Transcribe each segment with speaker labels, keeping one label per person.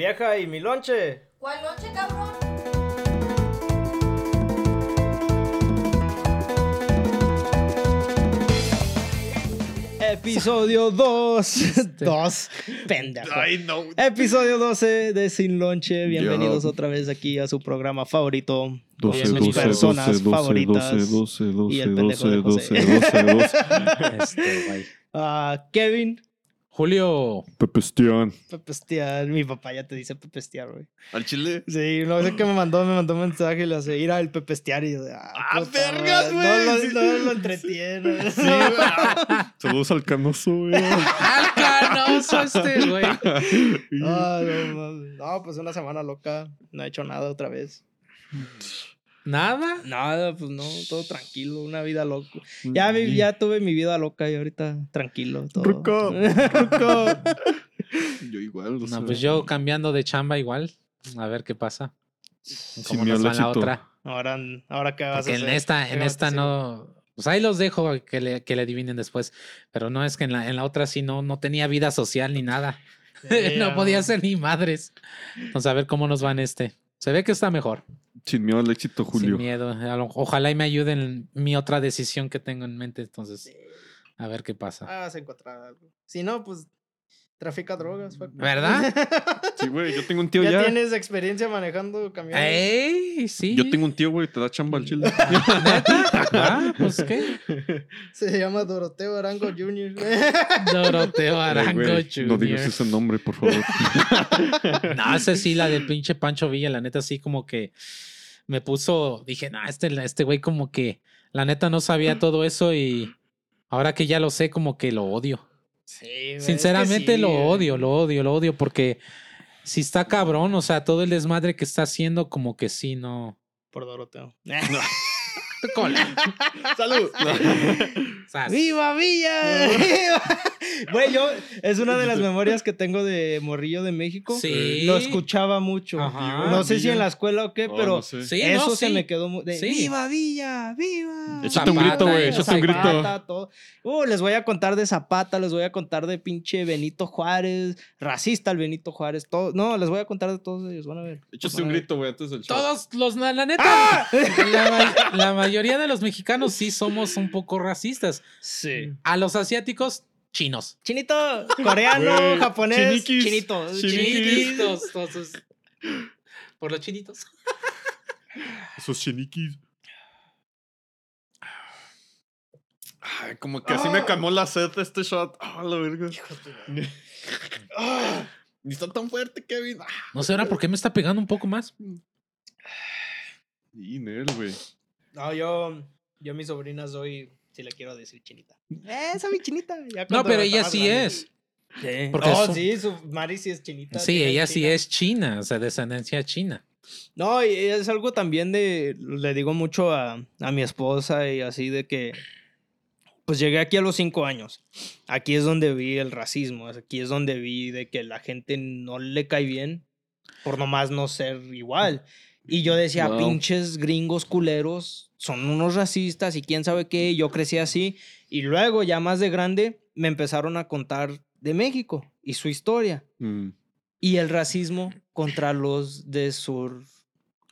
Speaker 1: Vieja, ¿y mi lonche?
Speaker 2: ¿Cuál noche, cabrón?
Speaker 1: Episodio 2. 2. Pendejo.
Speaker 3: Ay, no.
Speaker 1: Episodio 12 de Sin Lonche. Bienvenidos otra vez aquí a su programa favorito. con
Speaker 3: 12,
Speaker 1: sus
Speaker 3: 12,
Speaker 1: personas
Speaker 3: 12, 12,
Speaker 1: favoritas.
Speaker 3: 12, 12, 12,
Speaker 1: y el pendejo
Speaker 3: 12,
Speaker 1: de
Speaker 3: 12,
Speaker 1: José.
Speaker 3: 12, 12.
Speaker 4: Este, güey.
Speaker 1: Ah, Kevin.
Speaker 4: Julio,
Speaker 3: Pepestián.
Speaker 1: Pepestear. Mi papá ya te dice pepestear, güey.
Speaker 3: ¿Al chile?
Speaker 1: Sí, no sé qué me mandó, me mandó un mensaje y le hace ir al pepestear y yo ah,
Speaker 3: ¡Ah, vergas,
Speaker 1: madre, No,
Speaker 3: güey!
Speaker 1: lo- no lo entretiene.
Speaker 3: Sí, güey. Saludos al canoso, güey.
Speaker 4: al canoso este, güey.
Speaker 1: Ah, no, no, pues una semana loca. No he hecho nada otra vez.
Speaker 4: Nada.
Speaker 1: Nada, pues no, todo tranquilo, una vida loca. Ya, vi- ya tuve mi vida loca y ahorita tranquilo. Todo.
Speaker 3: Ruco, ruco. Yo igual,
Speaker 4: No, pues yo cambiando de chamba igual. A ver qué pasa. ¿Cómo nos va en la otra?
Speaker 1: Ahora, ahora qué vas
Speaker 4: Porque
Speaker 1: a hacer.
Speaker 4: en esta,
Speaker 1: ¿Qué
Speaker 4: en esta no. Pues ahí los dejo que le, que le adivinen después. Pero no es que en la, en la otra sí no, no tenía vida social ni nada. no podía ser ni madres. Entonces a ver cómo nos va en este. Se ve que está mejor.
Speaker 3: Sin miedo al éxito, Julio.
Speaker 4: Sin miedo. Ojalá y me ayuden en mi otra decisión que tengo en mente. Entonces, a ver qué pasa.
Speaker 1: Ah, vas a encontrar algo. Si no, pues trafica drogas. fuck.
Speaker 4: ¿Verdad?
Speaker 3: Sí, güey, yo tengo un tío
Speaker 1: ya,
Speaker 3: ya.
Speaker 1: tienes experiencia manejando camiones.
Speaker 4: ¡Ey! Sí.
Speaker 3: Yo tengo un tío, güey, te da chamba al chile.
Speaker 4: Ah, pues qué.
Speaker 1: Se llama Doroteo Arango Jr.
Speaker 4: Doroteo
Speaker 3: Ay,
Speaker 4: Arango Jr.
Speaker 3: No digas ese nombre, por favor.
Speaker 4: No, ese sí, la del pinche Pancho Villa, la neta sí como que me puso, dije, no, este, este güey como que la neta no sabía todo eso y ahora que ya lo sé como que lo odio.
Speaker 1: Sí, güey, es que
Speaker 4: Sinceramente
Speaker 1: sí,
Speaker 4: lo odio, lo odio, lo odio porque si está cabrón, o sea, todo el desmadre que está haciendo como que sí, no.
Speaker 1: Por Doroteo.
Speaker 3: ¡Salud!
Speaker 4: O sea,
Speaker 1: ¡Viva Villa! ¡Viva! Güey, yo, es una de las memorias que tengo de Morrillo de México.
Speaker 4: Sí.
Speaker 1: Lo escuchaba mucho.
Speaker 4: Ajá.
Speaker 1: no sé si en la escuela o qué,
Speaker 3: Oh,
Speaker 1: pero
Speaker 3: no sé.
Speaker 4: Sí,
Speaker 1: eso
Speaker 4: no,
Speaker 1: se
Speaker 4: sí.
Speaker 1: me quedó mu- de
Speaker 4: Sí.
Speaker 1: ¡Viva Villa! ¡Viva!
Speaker 3: Échate un grito, güey, échate un grito.
Speaker 1: Zapata, todo. Uh, les voy a contar de Zapata, les voy a contar de pinche Benito Juárez, racista el Benito Juárez, todo. No, les voy a contar de todos ellos, van a ver.
Speaker 3: Échate un grito, güey, antes del show.
Speaker 4: Todos los, la, la neta, la, ma- la mayoría de los mexicanos sí somos un poco racistas.
Speaker 1: Sí.
Speaker 4: A los asiáticos, chinos.
Speaker 1: Chinito, coreano, japonés,
Speaker 3: chiniquis,
Speaker 1: chinito.
Speaker 4: Chinitos, todos. Por los chinitos.
Speaker 3: Esos chiniquis. Ay, como que así me calmó la sed este shot. Ah, la verga. Ah, Ni está tan fuerte, Kevin. Ah.
Speaker 4: No sé ahora por qué me está pegando un poco más.
Speaker 3: Y Nel, güey.
Speaker 1: No, yo, yo a mi sobrina soy, si le quiero decir chinita. Eh, Esa mi chinita. ya
Speaker 4: No, pero ella sí
Speaker 1: grande.
Speaker 4: es.
Speaker 1: Sí.
Speaker 4: Porque
Speaker 1: oh,
Speaker 4: su-
Speaker 1: sí, su Mari sí es chinita.
Speaker 4: Sí, ella sí
Speaker 1: china.
Speaker 4: es china, o sea, descendencia china.
Speaker 1: No, y es algo también de, le digo mucho a, a mi esposa y así de que, pues llegué aquí a los cinco años. Aquí es donde vi el racismo, aquí es donde vi de que la gente no le cae bien por nomás no ser igual. Y yo decía,
Speaker 3: Wow.
Speaker 1: pinches gringos culeros, son unos racistas y quién sabe qué, yo crecí así. Y luego, ya más de grande, me empezaron a contar de México y su historia.
Speaker 3: Mm.
Speaker 1: Y el racismo contra los de sur.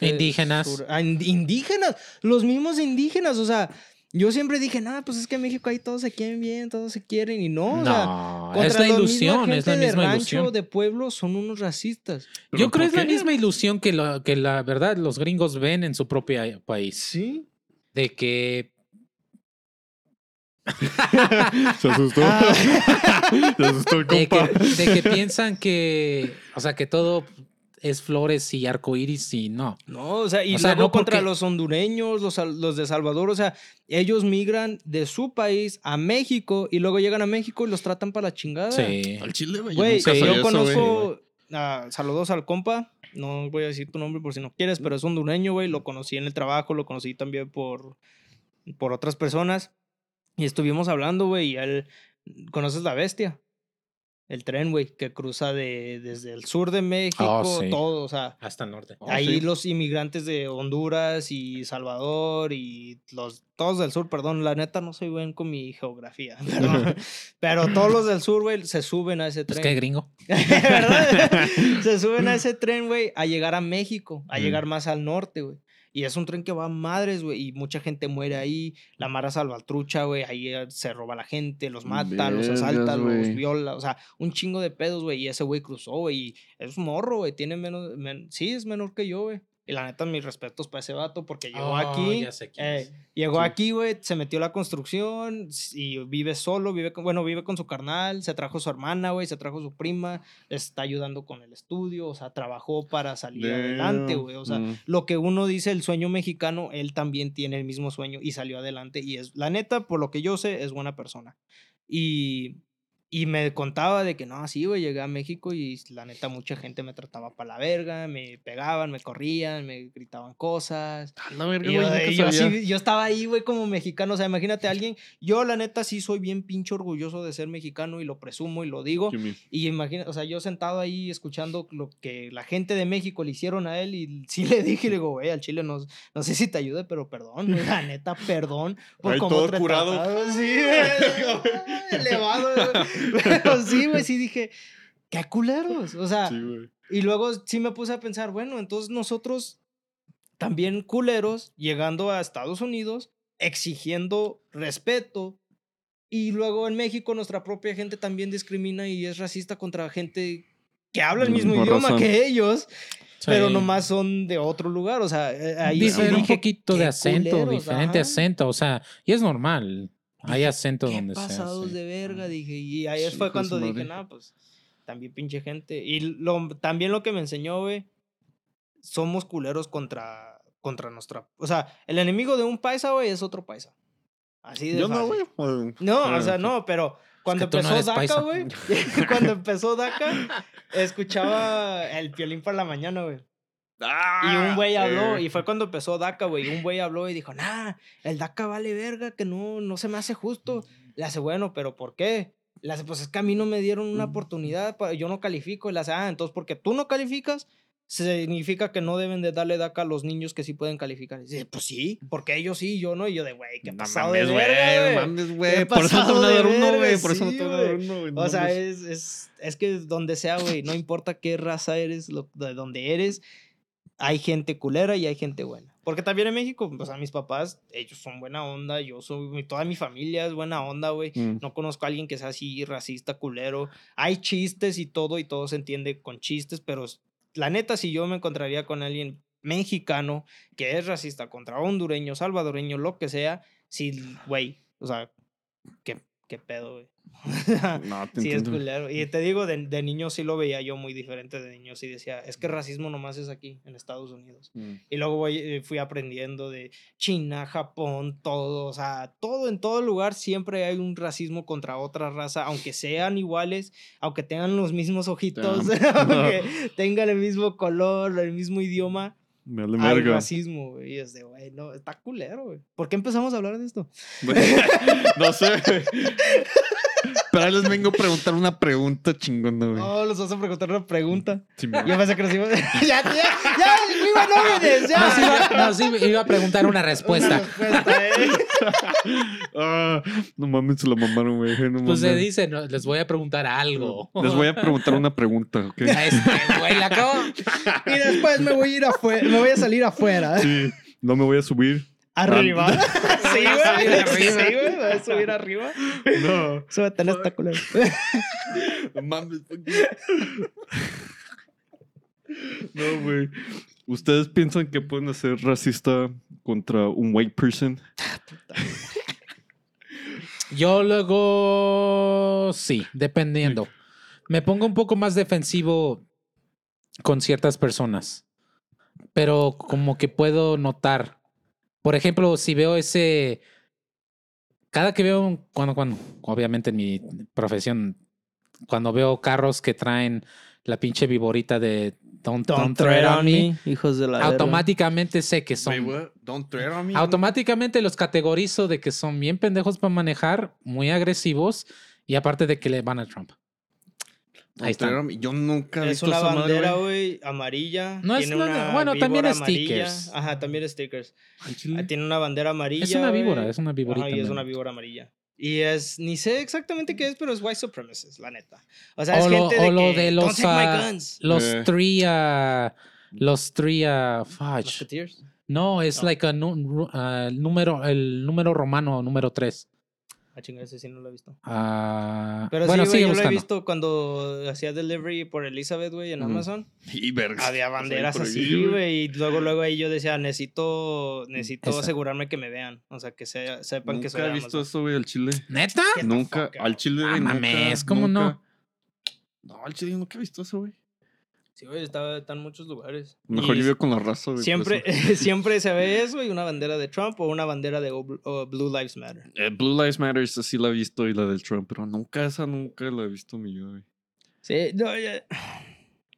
Speaker 1: de
Speaker 4: Indígenas.
Speaker 1: sur- ah, ind- indígenas, los mismos indígenas, o sea, yo siempre dije, nada, pues es que en México ahí todos se quieren bien, todos se quieren y no, o sea,
Speaker 4: No,
Speaker 1: contra
Speaker 4: es la
Speaker 1: misma
Speaker 4: ilusión, es la
Speaker 1: gente de
Speaker 4: misma
Speaker 1: rancho,
Speaker 4: ilusión.
Speaker 1: de pueblo, son unos racistas.
Speaker 3: ¿Pero
Speaker 4: Yo creo es
Speaker 3: por
Speaker 4: la misma ilusión que, lo, que la verdad los gringos ven en su propio país.
Speaker 1: Sí.
Speaker 4: De que
Speaker 3: Se asustó. Se asustó el
Speaker 4: de
Speaker 3: compa.
Speaker 4: que, de que piensan que, o sea, que todo es flores y arcoíris y no.
Speaker 1: No, o sea, y
Speaker 4: O sea,
Speaker 1: luego
Speaker 4: no
Speaker 1: contra
Speaker 4: porque-
Speaker 1: los hondureños, los, los de Salvador, o sea, ellos migran de su país a México y luego llegan a México y los tratan para la chingada.
Speaker 4: Sí.
Speaker 3: Al chile, güey.
Speaker 1: Güey,
Speaker 3: nunca
Speaker 4: sí,
Speaker 1: yo conozco. ah, saludos al compa. No voy a decir tu nombre por si no quieres, pero es hondureño, güey. Lo conocí en el trabajo, lo conocí también por, por otras personas. Y estuvimos hablando, güey. Y él. ¿Conoces la bestia? El tren, güey, que cruza de, desde el sur de México,
Speaker 4: sí.
Speaker 1: todo, o sea,
Speaker 4: Hasta el norte.
Speaker 3: Oh,
Speaker 1: ahí
Speaker 3: sí.
Speaker 1: los inmigrantes de Honduras y Salvador y los todos del sur, perdón, la neta no soy buen con mi geografía, pero, pero todos los del sur, güey, se suben a ese
Speaker 4: Pues
Speaker 1: tren.
Speaker 4: qué gringo.
Speaker 1: ¿Verdad? Se suben a ese tren, güey, a llegar a México, a
Speaker 3: Mm.
Speaker 1: llegar más al norte, güey. Y es un tren que va a madres, güey, y mucha gente muere ahí. La Mara Salvatrucha, güey, ahí eh, se roba a la gente, los mata, los asalta, los viola, o sea, un chingo de pedos, güey. Y ese güey cruzó, güey, y es morro, güey, tiene menos, men- sí, es menor que yo, güey. Y la neta, mis respetos para ese vato, porque llegó
Speaker 4: Oh,
Speaker 1: aquí.
Speaker 4: ya sé quién
Speaker 1: eh,
Speaker 4: es.
Speaker 1: Llegó
Speaker 3: Sí.
Speaker 1: aquí, güey, se metió a la construcción y vive solo, vive con, bueno, vive con su carnal, se trajo su hermana, güey, se trajo su prima, les está ayudando con el estudio, o sea, trabajó para salir adelante, güey, o sea,
Speaker 3: Mm.
Speaker 1: lo que uno dice el sueño mexicano, él también tiene el mismo sueño y salió adelante y es, la neta, por lo que yo sé, es buena persona. Y, y me contaba de que no, sí, güey, llegué a México y la neta mucha gente me trataba para la verga, me pegaban, me corrían, me gritaban cosas.
Speaker 3: La verga,
Speaker 1: Y yo,
Speaker 3: güey,
Speaker 1: yo
Speaker 3: sabía.
Speaker 1: sí- yo estaba ahí, güey, como mexicano. O sea, imagínate a alguien. Yo, la neta, sí soy bien pinche orgulloso de ser mexicano y lo presumo y lo digo. Y imagina, o sea, yo sentado ahí escuchando lo que la gente de México le hicieron a él y sí le dije, le digo, güey, al chile no, no sé si te ayude, pero perdón, güey, la neta, perdón por cómo
Speaker 3: todo curado.
Speaker 1: trataron". Sí, güey, elevado, güey. Pero sí, güey, sí dije, qué culeros. O sea,
Speaker 3: Sí,
Speaker 1: y luego sí me puse a pensar, bueno, entonces nosotros también culeros, llegando a Estados Unidos, exigiendo respeto. Y luego en México nuestra propia gente también discrimina y es racista contra gente que habla el mismo idioma
Speaker 3: raza.
Speaker 1: que ellos, pero
Speaker 4: Sí.
Speaker 1: nomás son de otro lugar. O sea, eh, ahí sí
Speaker 4: Difiere un
Speaker 1: dije,
Speaker 4: poquito de
Speaker 1: "Qué
Speaker 4: acento,
Speaker 1: culeros",
Speaker 4: diferente
Speaker 1: ajá.
Speaker 4: acento, o sea, y es normal. Hay
Speaker 1: Dije,
Speaker 4: acento
Speaker 1: Qué
Speaker 4: donde sea.
Speaker 1: pasados
Speaker 4: sí.
Speaker 1: de verga, dije. Y ahí
Speaker 3: Sí,
Speaker 1: fue cuando dije, no, pues también pinche gente. Y lo, también lo que me enseñó, güey, somos culeros contra, contra nuestra. O sea, el enemigo de un paisa, güey, es otro paisa. Así de
Speaker 3: Yo no,
Speaker 1: fácil.
Speaker 3: güey. pues,
Speaker 1: No, o sea,
Speaker 3: sí.
Speaker 1: no, pero cuando
Speaker 4: tú no
Speaker 1: empezó
Speaker 4: eres
Speaker 1: DACA, güey, cuando empezó DACA, escuchaba el violín para la mañana, güey. Y
Speaker 3: Ah,
Speaker 1: un güey habló,
Speaker 3: eh.
Speaker 1: y fue cuando empezó DACA, güey. y Un güey habló y dijo, nah, el DACA vale verga, que no, no se me hace justo. Le hace, bueno, pero ¿por qué? Le hace, pues es que a mí no me dieron una oportunidad, yo no califico. Y le hace, ah, entonces porque tú no calificas, significa que no deben de darle DACA a los niños que sí pueden calificar. Y dice, pues sí, porque ellos sí, yo no. Y yo de, güey, qué
Speaker 3: No
Speaker 1: pasado
Speaker 3: mames,
Speaker 1: de
Speaker 3: güey.
Speaker 1: verga,
Speaker 3: No
Speaker 1: güey.
Speaker 3: mames, güey. Por eso no te uno, güey. Por eso no
Speaker 1: sí,
Speaker 3: te dar
Speaker 1: güey.
Speaker 3: uno, güey. no
Speaker 1: O sea, es, es, es que donde sea, güey, no importa qué raza eres, lo, de donde eres, hay gente culera y hay gente buena. Porque también en México, o sea, mis papás, ellos son buena onda, yo soy, toda mi familia es buena onda, güey.
Speaker 3: Mm.
Speaker 1: No conozco a alguien que sea así racista, culero. Hay chistes y todo, y todo se entiende con chistes, pero la neta, si yo me encontraría con alguien mexicano que es racista contra hondureño, salvadoreño, lo que sea, sí, güey, o sea, qué, qué pedo, güey.
Speaker 3: No, te
Speaker 1: Sí, es culero. Y te digo, de, de niño sí lo veía yo muy diferente de niño. Sí decía, es que racismo nomás es aquí, en Estados Unidos.
Speaker 3: Mm.
Speaker 1: Y luego voy, eh, fui aprendiendo de China, Japón, todo. O sea, todo, en todo lugar siempre hay un racismo contra otra raza, aunque sean iguales, aunque tengan los mismos ojitos, aunque tengan el mismo color, el mismo idioma.
Speaker 3: Me vale
Speaker 1: Hay racismo, güey. Y es de, güey, no, está culero, güey. ¿Por qué empezamos a hablar de esto?
Speaker 3: no sé. Pero ahí les vengo a preguntar una pregunta chingona, güey.
Speaker 1: Oh, los vas a preguntar una pregunta.
Speaker 3: Sí, me-
Speaker 1: Yo pensé que nos iba... ya, ya, ya, viva nómines, ya.
Speaker 4: Nos iba, nos iba- iba a preguntar una respuesta.
Speaker 1: Una respuesta, eh.
Speaker 3: Ah, no mames, se la mamaron, güey. No
Speaker 4: Pues se dice, no, les voy a preguntar algo.
Speaker 3: Les voy a preguntar una pregunta, ¿ok?
Speaker 4: A este güey la acabo.
Speaker 1: Y después me voy a ir afuera, me voy a salir afuera.
Speaker 3: Sí, no me voy a subir.
Speaker 1: Arriba. Sí,
Speaker 4: Voy a subir
Speaker 1: güey.
Speaker 4: arriba.
Speaker 1: Sí, güey. Voy a subir arriba.
Speaker 3: No,
Speaker 1: Súbete culera.
Speaker 3: no mames. No, güey. ¿Ustedes piensan que pueden ser racista contra un white person?
Speaker 4: Yo luego sí, dependiendo. Me pongo un poco más defensivo con ciertas personas, pero como que puedo notar. Por ejemplo, si veo ese. Cada que veo, un- cuando, cuando, obviamente en mi profesión, cuando veo carros que traen la pinche viborita de Don't, don't, tread on me,
Speaker 1: hijos de la
Speaker 4: automáticamente sé que son.
Speaker 3: Wait? Don't tread on me.
Speaker 4: Automáticamente los categorizo de que son bien pendejos para manejar, muy agresivos y aparte de que le van a Trump. Ahí está.
Speaker 3: Yo nunca he
Speaker 1: Es
Speaker 3: visto
Speaker 1: una
Speaker 3: esa
Speaker 1: bandera,
Speaker 3: güey.
Speaker 1: amarilla.
Speaker 4: No es
Speaker 1: tiene
Speaker 4: nada-
Speaker 1: una
Speaker 4: bueno, también
Speaker 1: víbora
Speaker 4: stickers.
Speaker 1: amarilla. Ajá, también stickers. Ah, Tiene una bandera amarilla.
Speaker 4: Es una víbora,
Speaker 1: güey.
Speaker 4: es una víborita.
Speaker 1: Ajá, y es
Speaker 4: ¿no?
Speaker 1: una víbora amarilla. Y es, ni sé exactamente qué es, pero es white supremacist, la neta. O sea, es
Speaker 4: o lo,
Speaker 1: gente de
Speaker 4: o lo
Speaker 1: que,
Speaker 4: de
Speaker 1: "Don't
Speaker 4: los,
Speaker 1: take my
Speaker 4: ah,
Speaker 1: guns".
Speaker 4: los
Speaker 3: Eh.
Speaker 4: three, ah, los three, ah, fudge. No, es
Speaker 1: No.
Speaker 4: like a nu- el número, el número romano, número 3.
Speaker 1: Ah, chinga, ese sí no lo he visto.
Speaker 4: Ah,
Speaker 1: Pero
Speaker 4: bueno,
Speaker 1: sí, güey, yo lo he visto cuando hacía delivery por Elizabeth, güey, en. Amazon.
Speaker 3: Y vergas.
Speaker 1: Había banderas así, güey. Y luego, luego ahí yo decía, necesito, necesito
Speaker 4: Esa.
Speaker 1: asegurarme que me vean. O sea, que se- sepan que soy
Speaker 3: Nunca he visto
Speaker 1: Amazon.
Speaker 3: eso, güey, al chile.
Speaker 4: ¿Neta?
Speaker 3: Nunca,
Speaker 1: fuck
Speaker 3: al chile,
Speaker 4: Ah,
Speaker 3: güey, nunca,
Speaker 4: mames, ¿cómo no?
Speaker 3: nunca. No, al chile nunca he visto eso, güey.
Speaker 1: Sí, güey, está, está en muchos lugares.
Speaker 3: Mejor
Speaker 1: Y
Speaker 3: yo vivo con la raza, güey. por
Speaker 1: Siempre, siempre se ve eso y una bandera de Trump o una bandera de O- o Blue Lives Matter.
Speaker 3: Eh, Blue Lives Matter, esa sí la he visto y la del Trump, pero nunca esa, nunca la he visto mi yo, güey.
Speaker 1: Sí, no, ya-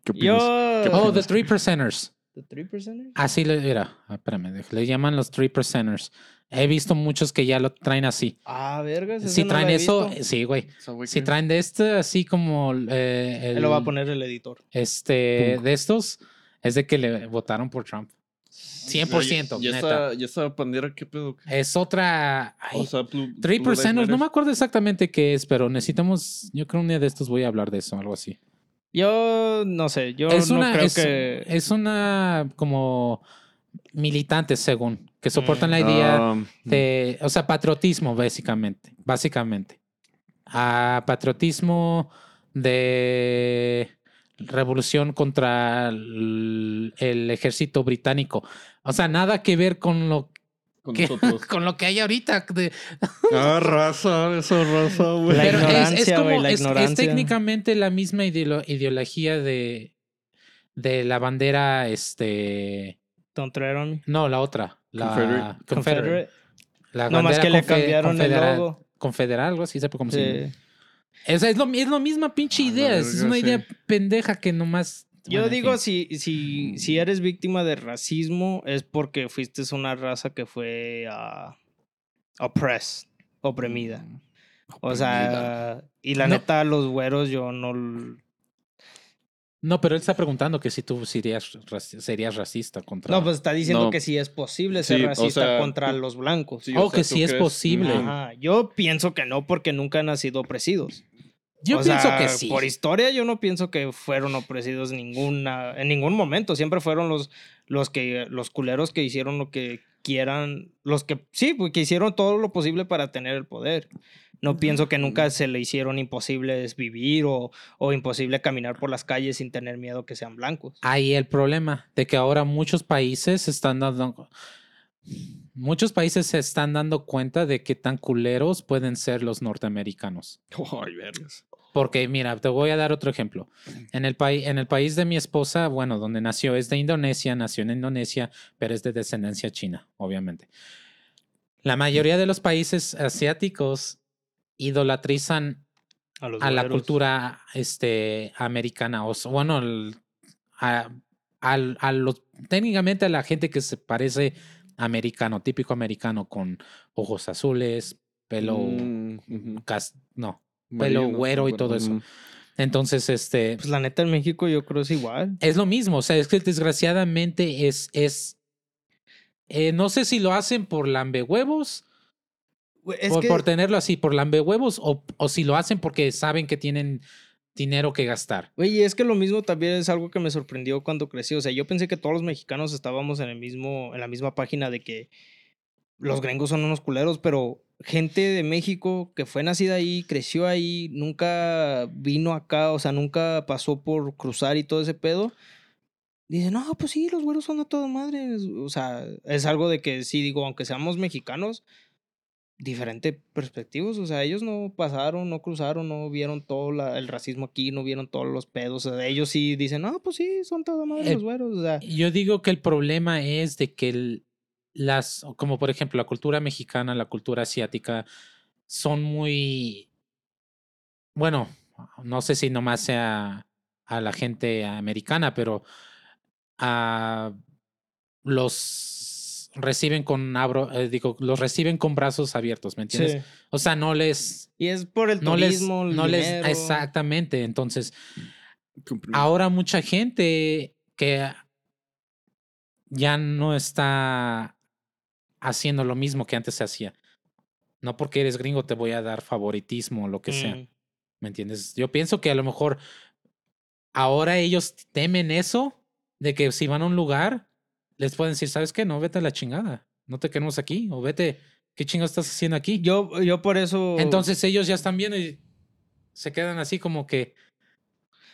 Speaker 3: ¿Qué opinas?
Speaker 1: yo...
Speaker 3: ¿Qué
Speaker 4: Oh, the three percenters.
Speaker 1: ¿The 3%?
Speaker 4: Así le era. Ah, Espérame, le llaman los three percenters. He visto muchos que ya lo traen así.
Speaker 1: Ah, vergas.
Speaker 4: Si traen eso,
Speaker 1: visto.
Speaker 4: sí, güey. Si traen de este, así como eh,
Speaker 1: Él
Speaker 4: el,
Speaker 1: lo va a poner el editor.
Speaker 4: este, de estos, es de que le votaron por Trump. 100%,
Speaker 3: ¿Y
Speaker 4: neta.
Speaker 3: esa, ¿Y esa bandera qué pedo?
Speaker 4: Es otra. ay,
Speaker 3: o sea, Blue,
Speaker 4: Three percenters, no me acuerdo exactamente qué es, pero necesitamos. Yo creo un día de estos voy a hablar de eso, algo así.
Speaker 1: Yo no sé, yo
Speaker 4: es
Speaker 1: no
Speaker 4: una,
Speaker 1: creo
Speaker 4: es,
Speaker 1: que...
Speaker 4: es una como militantes, según, que soportan
Speaker 1: Mm.
Speaker 4: la idea
Speaker 3: Ah,
Speaker 4: de, o sea, patriotismo, básicamente, básicamente. Ah, patriotismo de revolución contra el, el ejército británico. O sea, nada que ver con lo
Speaker 3: con
Speaker 4: que,
Speaker 3: nosotros.
Speaker 4: con lo que hay ahorita. de-
Speaker 3: Ah, raza, esa raza, güey.
Speaker 1: La
Speaker 4: pero es- como,
Speaker 1: la
Speaker 4: es- es técnicamente la misma ideolo- ideología de, de la bandera, este,
Speaker 1: Don't
Speaker 4: no, la otra, la
Speaker 3: Confederate.
Speaker 4: Confederate.
Speaker 1: Confederate.
Speaker 4: La
Speaker 1: No más que le cambiaron el logo.
Speaker 4: Confederal, algo así, sepa cómo se llama. Es, es, lo, es lo misma pinche
Speaker 3: la
Speaker 4: idea. es una
Speaker 3: sí.
Speaker 4: idea pendeja que nomás.
Speaker 1: Yo
Speaker 4: bueno,
Speaker 1: digo, si, si, si eres víctima de racismo, es porque fuiste una raza que fue ah, oppressed, oprimida. O sea, y la
Speaker 4: No.
Speaker 1: neta, los güeros yo no...
Speaker 4: No, pero él está preguntando que si tú serías, serías racista contra.
Speaker 1: No, pues está diciendo
Speaker 3: No.
Speaker 1: que sí es posible ser
Speaker 3: Sí, o
Speaker 1: racista
Speaker 3: sea,
Speaker 1: contra
Speaker 3: tú-
Speaker 1: los blancos.
Speaker 3: Sí,
Speaker 4: Oh,
Speaker 3: o sea,
Speaker 4: que
Speaker 3: ¿tú
Speaker 4: sí es posible.
Speaker 1: Ajá. Yo pienso que no, porque nunca han sido opresidos.
Speaker 4: Yo
Speaker 1: O
Speaker 4: pienso
Speaker 1: sea,
Speaker 4: que sí.
Speaker 1: Por historia, yo no pienso que fueron opresidos ninguna, en ningún momento. Siempre fueron los, los que, los culeros que hicieron lo que quieran, los que sí, pues, que hicieron todo lo posible para tener el poder. No pienso que nunca se le hicieron imposibles vivir o, o imposible caminar por las calles sin tener miedo que sean blancos.
Speaker 4: Ahí el problema de que ahora muchos países están dando. Muchos países se están dando cuenta de qué tan culeros pueden ser los norteamericanos.
Speaker 3: Ay, vergas.
Speaker 4: Porque, mira, te voy a dar otro ejemplo. En el, país en el país de mi esposa, bueno, donde nació, es de Indonesia, nació en Indonesia, pero es de descendencia china, obviamente. La mayoría de los países asiáticos idolatrizan
Speaker 1: A,
Speaker 4: la cultura este, americana, o bueno, el- a, a los, técnicamente a la gente que se parece americano, típico americano, con ojos azules, pelo,
Speaker 3: Mm,
Speaker 4: cas- no, Pelo
Speaker 3: Marino,
Speaker 4: güero y todo eso. entonces, este,
Speaker 1: Pues la neta en México yo creo es igual.
Speaker 4: es lo mismo, o sea, es que desgraciadamente es, es, eh, no sé si lo hacen por lambehuevos,
Speaker 1: Es
Speaker 4: por,
Speaker 1: que-
Speaker 4: por tenerlo así, por lambehuevos, o, o si lo hacen porque saben que tienen dinero que gastar.
Speaker 1: Güey, y es que lo mismo también es algo que me sorprendió cuando crecí. O sea, yo pensé que todos los mexicanos estábamos en el mismo, en la misma página de que los gringos son unos culeros, pero gente de México que fue nacida ahí, creció ahí, nunca vino acá, o sea, nunca pasó por cruzar y todo ese pedo. Dice, no, pues sí, los güeros son a toda madre. O sea, es algo de que sí, digo, aunque seamos mexicanos, diferente perspectivos. O sea, ellos no pasaron, no cruzaron, no vieron todo la- el racismo aquí, no vieron todos los pedos. O sea, ellos sí dicen, no, pues sí, son toda madre
Speaker 4: Eh,
Speaker 1: los güeros. O sea,
Speaker 4: Yo digo que el problema es de que el- las, como por ejemplo la cultura mexicana, la cultura asiática, son muy, bueno, no sé si nomás sea a la gente americana, pero a los reciben con abro, eh, digo, los reciben con brazos abiertos, ¿me entiendes?
Speaker 1: Sí.
Speaker 4: O sea, no les,
Speaker 1: Y es por el
Speaker 4: no les,
Speaker 1: turismo, el
Speaker 4: no les, exactamente. Entonces, ahora mucha gente que ya no está haciendo lo mismo que antes se hacía. No porque eres gringo te voy a dar favoritismo o lo que sea.
Speaker 1: Mm.
Speaker 4: ¿Me entiendes? Yo pienso que a lo mejor ahora ellos temen eso de que si van a un lugar, les pueden decir, ¿sabes qué? No, vete a la chingada. No te queremos aquí. O vete, ¿qué chingados estás haciendo aquí?
Speaker 1: Yo, yo por eso.
Speaker 4: Entonces ellos ya están viendo y se quedan así como que.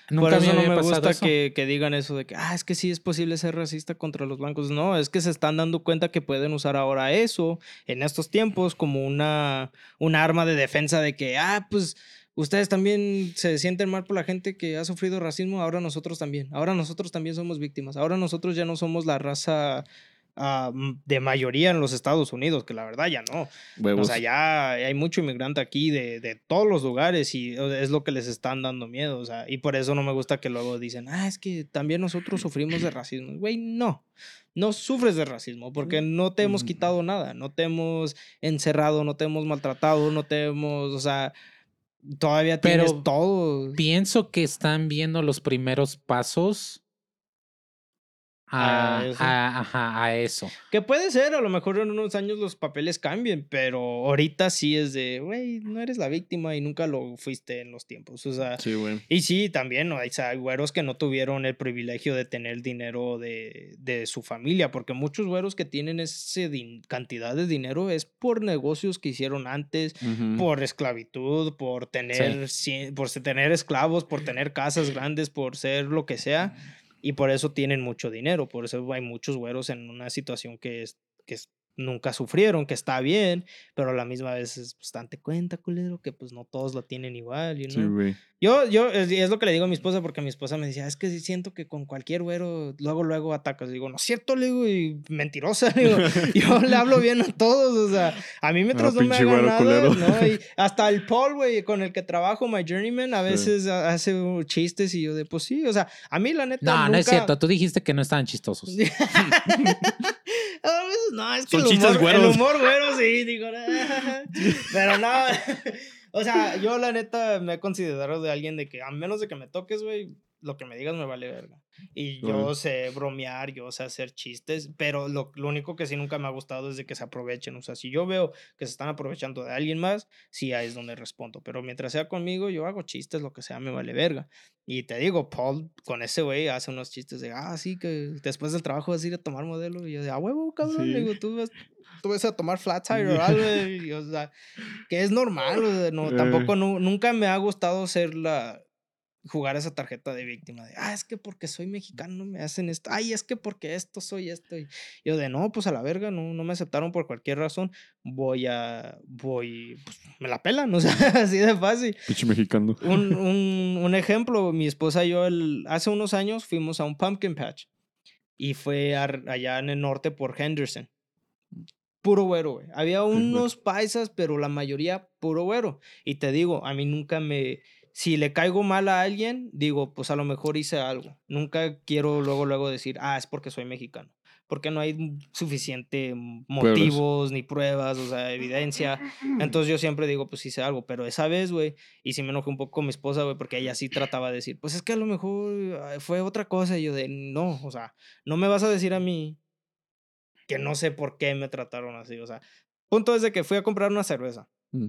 Speaker 1: Por
Speaker 4: Nunca
Speaker 1: eso no me gusta
Speaker 4: eso.
Speaker 1: que, que digan eso de que, ah, es que sí es posible ser racista contra los blancos. No, es que se están dando cuenta que pueden usar ahora eso en estos tiempos como una, un arma de defensa de que, ah, pues ustedes también se sienten mal por la gente que ha sufrido racismo, ahora nosotros también. Ahora nosotros también somos víctimas. Ahora nosotros ya no somos la raza m- de mayoría en los Estados Unidos, que la verdad ya no. O sea, ya hay mucho inmigrante aquí de, de todos los lugares y es lo que les están dando miedo. O sea, y por eso no me gusta que luego dicen, ah, es que también nosotros sufrimos de racismo. Güey, no. No sufres de racismo porque no te hemos quitado nada. No te hemos encerrado, no te hemos maltratado, no te hemos, o sea, todavía
Speaker 4: Pero
Speaker 1: tienes todo.
Speaker 4: Pienso que están viendo los primeros pasos a,
Speaker 1: A eso.
Speaker 4: a- ajá, a eso.
Speaker 1: Que puede ser, a lo mejor en unos años los papeles cambien, pero ahorita sí es de, güey, no eres la víctima y nunca lo fuiste en los tiempos. O sea,
Speaker 3: Sí, güey.
Speaker 1: Y sí, también ¿no? hay, güeros que no tuvieron el privilegio de tener dinero de, de su familia, porque muchos güeros que tienen esa cantidad de dinero es por negocios que hicieron antes, por esclavitud, por tener, por tener esclavos, por tener casas grandes, por ser lo que sea, y por eso tienen mucho dinero, por eso hay muchos güeros en una situación que es, que es- nunca sufrieron, que está bien, pero a la misma vez es, pues date cuenta, culero, que pues no todos lo tienen igual, you
Speaker 3: Sí,
Speaker 1: know?
Speaker 3: güey.
Speaker 1: Yo, yo, es, es lo que le digo a mi esposa, porque mi esposa me decía, es que sí siento que con cualquier güero, luego, luego atacas. Digo, no es cierto, le digo, y mentirosa, le digo, yo le hablo bien a todos, o sea, a mí mientras no, me
Speaker 3: pinche
Speaker 1: hagan
Speaker 3: güero
Speaker 1: nada,
Speaker 3: culero.
Speaker 1: ¿no? Y hasta el Paul, güey, con el que trabajo, My Journeyman, a
Speaker 3: Sí.
Speaker 1: veces ha- hace chistes y yo de, pues sí, o sea, a mí la neta
Speaker 4: No, no es
Speaker 1: nunca-
Speaker 4: cierto. Tú dijiste que no estaban chistosos.
Speaker 1: A veces no, es que
Speaker 3: Son
Speaker 1: el humor, el
Speaker 3: güeros.
Speaker 1: humor güero sí, digo, "Ah". pero no, o sea, yo la neta me he considerado de alguien de que a menos de que me toques, güey, lo que me digas me vale verga. Y yo
Speaker 3: Órale.
Speaker 1: sé bromear, yo sé hacer chistes, pero lo, lo único que sí nunca me ha gustado es de que se aprovechen, o sea, si yo veo que se están aprovechando de alguien más, sí ahí es donde respondo, pero mientras sea conmigo, yo hago chistes, lo que sea, me vale verga. Y te digo, Paul con ese güey hace unos chistes de, ah, sí, que después del trabajo vas a ir a tomar modelo. Y yo de, ah, huevo, cabrón.
Speaker 3: Sí.
Speaker 1: digo, tú vas, tú vas a tomar flat tire o algo. Y, o sea, que es normal. o sea, no,
Speaker 3: Eh.
Speaker 1: tampoco, nu- nunca me ha gustado ser la jugar esa tarjeta de víctima de, ah, es que porque soy mexicano me hacen esto, ay, es que porque esto soy esto. Y yo de, no, pues a la verga, no, no me aceptaron por cualquier razón, voy a, voy, pues me la pelan, o sea, así de fácil
Speaker 3: Pinche mexicano.
Speaker 1: un, un, un ejemplo, mi esposa y yo el, hace unos años fuimos a un pumpkin patch y fue allá en el norte por Henderson. Puro güero, güey. Había unos paisas, pero la mayoría puro güero. Y te digo, a mí nunca me... Si le caigo mal a alguien, digo, pues a lo mejor hice algo. Nunca quiero luego, luego decir, ah, es porque soy mexicano. Porque no hay suficiente motivos ni pruebas, o sea, evidencia. Entonces yo siempre digo, pues hice algo, pero esa vez, güey, y sí me enojé un poco con mi esposa, güey, porque ella sí trataba de decir, pues es que a lo mejor fue otra cosa. Y yo de, no, o sea, no me vas a decir a mí que no sé por qué me trataron así. O sea, punto es de que fui a comprar una cerveza.
Speaker 3: Mm.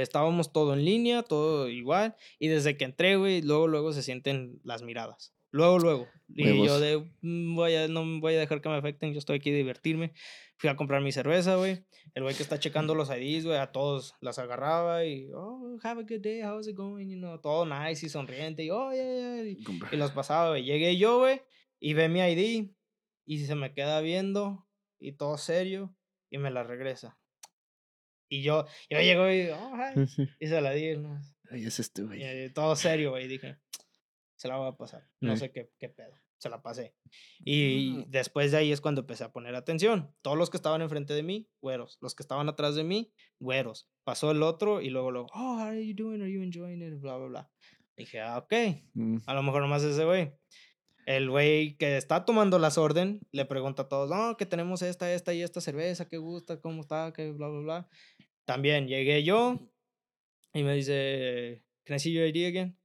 Speaker 1: Estábamos todo en línea, todo igual. Y desde que entré, güey, luego, luego se sienten las miradas. Luego, luego. Y yo de, "Mm, voy a, no voy a dejar que me afecten, yo estoy aquí a divertirme. Fui a comprar mi cerveza, güey. El güey que está checando los IDs, güey, a todos las agarraba y, oh, have a good day, how's it going? You know, todo nice y sonriente. Y, oh, yeah, yeah. Y, y los pasaba, güey. Llegué yo, güey, y ve mi ID y se me queda viendo y todo serio y me la regresa. Y yo, yo llego y, oh, hi.
Speaker 3: Sí.
Speaker 1: Y se la di, ¿no?
Speaker 3: Ay, es este, güey.
Speaker 1: Y, eh, todo serio, güey. Dije, se la voy a pasar. No sé qué, qué pedo. Se la pasé. Y
Speaker 3: Mm.
Speaker 1: después de ahí es cuando empecé a poner atención. Todos los que estaban enfrente de mí, güeros. Los que estaban atrás de mí, güeros. Pasó el otro y luego, luego, oh, how are you doing? Are you enjoying it? Bla, bla, bla. Dije, ah, ok.
Speaker 3: Mm.
Speaker 1: A lo mejor nomás ese güey. El güey que está tomando las orden le pregunta a todos, no, que tenemos esta, esta y esta cerveza, ¿qué gusta? ¿Cómo está? ¿Qué bla, bla, bla? También llegué yo y me dice, ¿Can I see your ID again?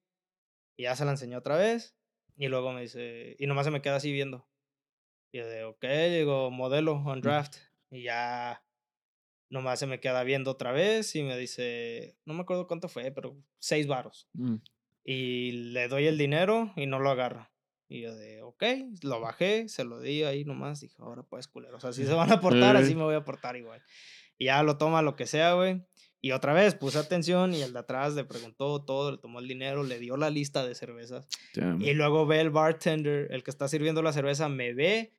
Speaker 1: Y ya se la enseñó otra vez. Y luego me dice, y nomás se me queda así viendo. Y yo de, ok, digo, modelo, on draft. Y ya nomás se me queda viendo otra vez y me dice, no me acuerdo cuánto fue, pero seis varos.
Speaker 3: Mm.
Speaker 1: Y le doy el dinero y no lo agarra. Y yo de, ok, lo bajé, se lo di ahí nomás. Dije, ahora pues, culero. O sea, si se van a portar, así me voy a portar igual. Y ya lo toma lo que sea, güey. Y otra vez puse atención y el de atrás le preguntó todo, le tomó el dinero, le dio la lista de cervezas.
Speaker 3: Damn.
Speaker 1: Y luego ve el bartender, el que está sirviendo la cerveza, me ve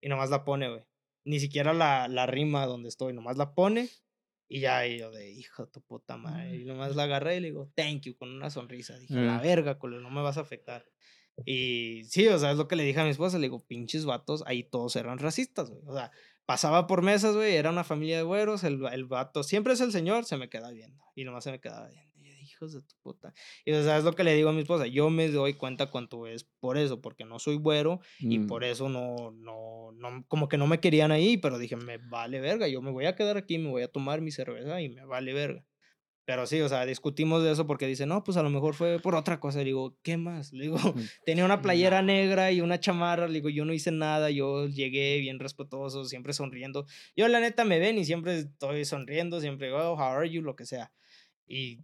Speaker 1: y nomás la pone, güey. Ni siquiera la, la rima donde estoy, nomás la pone. Y ya, y yo de, hijo tu puta madre. Y nomás la agarré y le digo, thank you, con una sonrisa. Dije, la
Speaker 3: Eh.
Speaker 1: verga, culero, no me vas a afectar. Y sí, o sea, es lo que le dije a mi esposa. Le digo, pinches vatos, ahí todos eran racistas, güey. O sea, pasaba por mesas, güey, era una familia de güeros. El, el vato, siempre es el señor, se me queda viendo. Y nomás se me quedaba viendo. Y yo, hijos de tu puta. Y o sea, es lo que le digo a mi esposa. Yo me doy cuenta cuánto es por eso, porque no soy güero y
Speaker 3: Mm.
Speaker 1: por eso no, no, no, como que no me querían ahí, pero dije, me vale verga, yo me voy a quedar aquí, me voy a tomar mi cerveza y me vale verga. Pero sí, o sea, discutimos de eso porque dice, no, pues a lo mejor fue por otra cosa. Le digo, ¿qué más? Le digo, tenía una playera negra y una chamarra. Le digo, yo no hice nada, yo llegué bien respetuoso, siempre sonriendo. Yo, la neta, me ven y siempre estoy sonriendo, siempre digo, oh, how are you, lo que sea. Y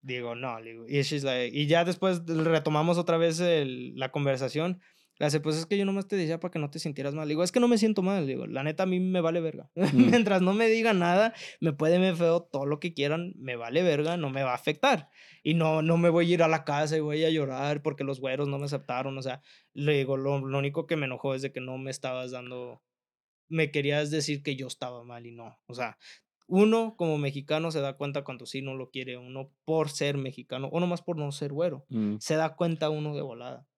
Speaker 1: digo, no, le digo, y, she's like- y ya después retomamos otra vez el- la conversación. Le hace, pues es que yo nomás te decía para que no te sintieras mal. Le digo, es que no me siento mal. Le digo, la neta a mí me vale verga. Mientras no me digan nada, me puede me feo todo lo que quieran, me vale verga, no me va a afectar. Y no, no me voy a ir a la casa y voy a llorar porque los güeros no me aceptaron. O sea, le digo, lo, lo único que me enojó es de que no me estabas dando, me querías decir que yo estaba mal y no. O sea, uno como mexicano se da cuenta cuando sí no lo quiere uno por ser mexicano o nomás por no ser güero.
Speaker 3: Mm.
Speaker 1: Se da cuenta uno de volada.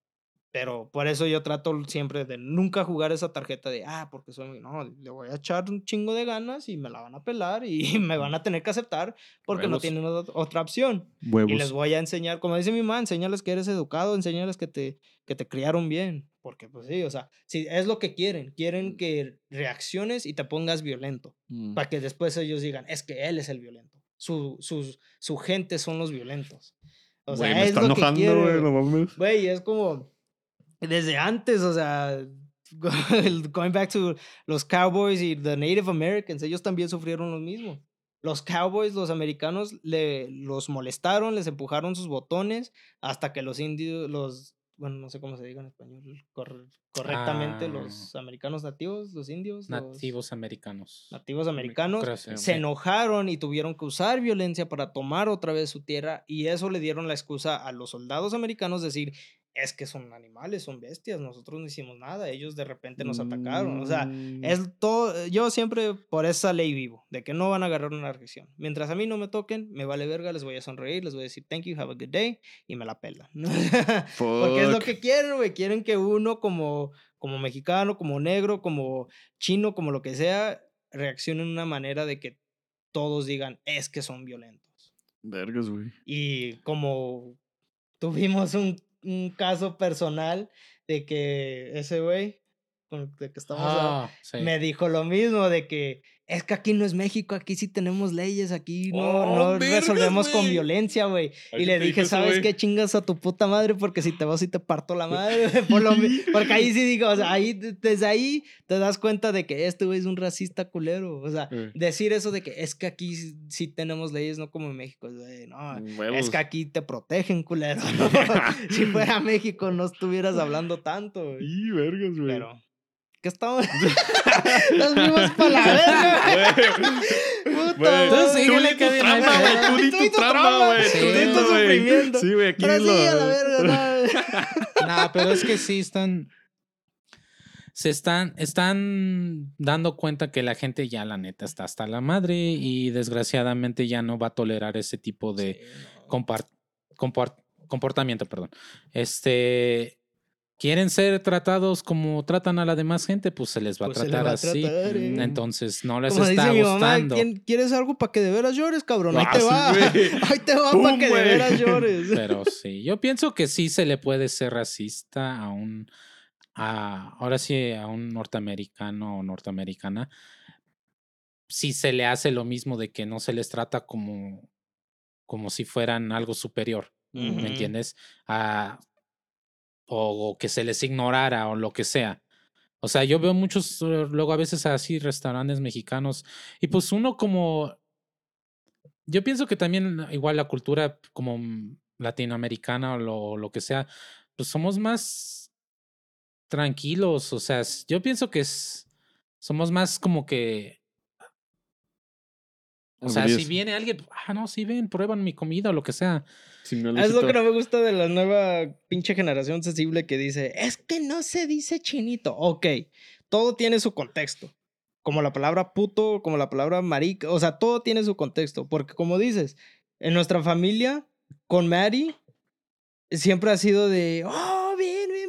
Speaker 1: Pero por eso yo trato siempre de nunca jugar esa tarjeta de, ah, porque soy, no, le voy a echar un chingo de ganas y me la van a pelar y me van a tener que aceptar porque no
Speaker 3: Huevos.
Speaker 1: tienen ot- otra opción.
Speaker 3: Huevos.
Speaker 1: Y les voy a enseñar, como dice mi mamá, enséñales que eres educado, enséñales que te, que te criaron bien. Porque pues sí, o sea, si es lo que quieren, quieren que reacciones y te pongas violento,
Speaker 3: Mm.
Speaker 1: para que después ellos digan, es que él es el violento, su, sus- su gente son los violentos. O sea,
Speaker 3: me
Speaker 1: es
Speaker 3: está
Speaker 1: lo que
Speaker 3: enojando,
Speaker 1: quieren,
Speaker 3: güey, no
Speaker 1: es como desde antes, o sea, going back to los Cowboys y the Native Americans, ellos también sufrieron lo mismo. Los Cowboys, los americanos, le, los molestaron, les empujaron sus botones hasta que los indios, los, bueno, no sé cómo se diga en español corre- correctamente,
Speaker 4: Ah.
Speaker 1: los americanos nativos, los indios, los
Speaker 4: Nativos americanos.
Speaker 1: nativos americanos,
Speaker 4: creo,
Speaker 1: se enojaron y tuvieron que usar violencia para tomar otra vez su tierra y eso le dieron la excusa a los soldados americanos decir, es que son animales, son bestias, nosotros no hicimos nada, ellos de repente nos atacaron. O sea,
Speaker 3: Mm.
Speaker 1: es todo, yo siempre por esa ley vivo, de que no van a agarrar una reacción. Mientras a mí no me toquen, me vale verga, les voy a sonreír, les voy a decir thank you, have a good day y me la pelan. Porque es lo que quieren, güey. Quieren que uno como, como mexicano, como negro, como chino, como lo que sea, reaccione de una manera de que todos digan, es que son violentos.
Speaker 3: Vergas, güey.
Speaker 1: Y como tuvimos un, un caso personal de que ese güey, con el que estamos
Speaker 4: Ah, sí.
Speaker 1: me dijo lo mismo, de que es que aquí no es México, aquí sí tenemos leyes, aquí no,
Speaker 3: Oh,
Speaker 1: no
Speaker 3: vergas,
Speaker 1: resolvemos con
Speaker 3: güey.
Speaker 1: violencia, güey.
Speaker 3: ¿A
Speaker 1: Y le dije, ¿sabes qué? Chingas a tu puta madre porque si te vas y te parto la madre, por lo Porque ahí sí digo, o sea, ahí, de- desde ahí te das cuenta de que este güey es un racista culero. O sea,
Speaker 3: Eh.
Speaker 1: decir eso de que es que aquí sí- tenemos leyes, no como en México, güey, no. Es
Speaker 3: Huevos.
Speaker 1: que aquí te protegen, culero. si fuera México no estuvieras hablando tanto.
Speaker 3: Y vergas, güey.
Speaker 1: Pero, ¿qué estamos? Nos fuimos para la verga, Puta
Speaker 3: Güey,
Speaker 4: Entonces, síguele, no
Speaker 3: güey.
Speaker 4: pedo.
Speaker 3: Tú di tu trama, güey.
Speaker 4: sí,
Speaker 3: Tú di
Speaker 4: tu
Speaker 3: güey.
Speaker 1: sufrimiento.
Speaker 3: Sí, güey, aquí
Speaker 1: Pero sí,
Speaker 3: lo...
Speaker 1: a la verga, no.
Speaker 4: Nah, pero es que sí están. Se están, están dando cuenta que la gente ya, la neta, está hasta la madre y desgraciadamente ya no va a tolerar ese tipo de compar- compar- comportamiento, perdón. Este. Quieren ser tratados como tratan a la demás gente, pues se les va
Speaker 1: Pues
Speaker 4: a
Speaker 1: le
Speaker 4: tratar
Speaker 1: va a
Speaker 4: así.
Speaker 1: tratar, eh.
Speaker 4: Entonces no les
Speaker 1: Como
Speaker 4: está
Speaker 1: dice mi mamá,
Speaker 4: gustando.
Speaker 1: "¿Quién- ¿quieres algo para que de veras llores, cabrón? Ahí
Speaker 3: Ah,
Speaker 1: te va.
Speaker 3: güey.
Speaker 1: Ahí te va para que de veras llores.
Speaker 4: Pero sí, yo pienso que sí se le puede ser racista a un a, ahora sí, a un norteamericano o norteamericana, si se le hace lo mismo de que no se les trata como, como si fueran algo superior, ¿me entiendes? Ah, o, que se les ignorara o lo que sea. O sea, yo veo muchos, eh, luego a veces así, restaurantes mexicanos, y pues uno como, yo pienso que también igual la cultura como mm, latinoamericana o lo, lo que sea, pues somos más tranquilos, o sea, yo pienso que es, somos más como que, o sea, si viene alguien, ah, no, sí ven, prueban mi comida o lo que sea.
Speaker 3: Sí,
Speaker 1: Es lo que no me gusta de la nueva pinche generación sensible que dice, es que no se dice chinito. Ok, todo tiene su contexto. Como la palabra puto, como la palabra marica, o sea, todo tiene su contexto. Porque como dices, en nuestra familia, con Mary, siempre ha sido de, oh,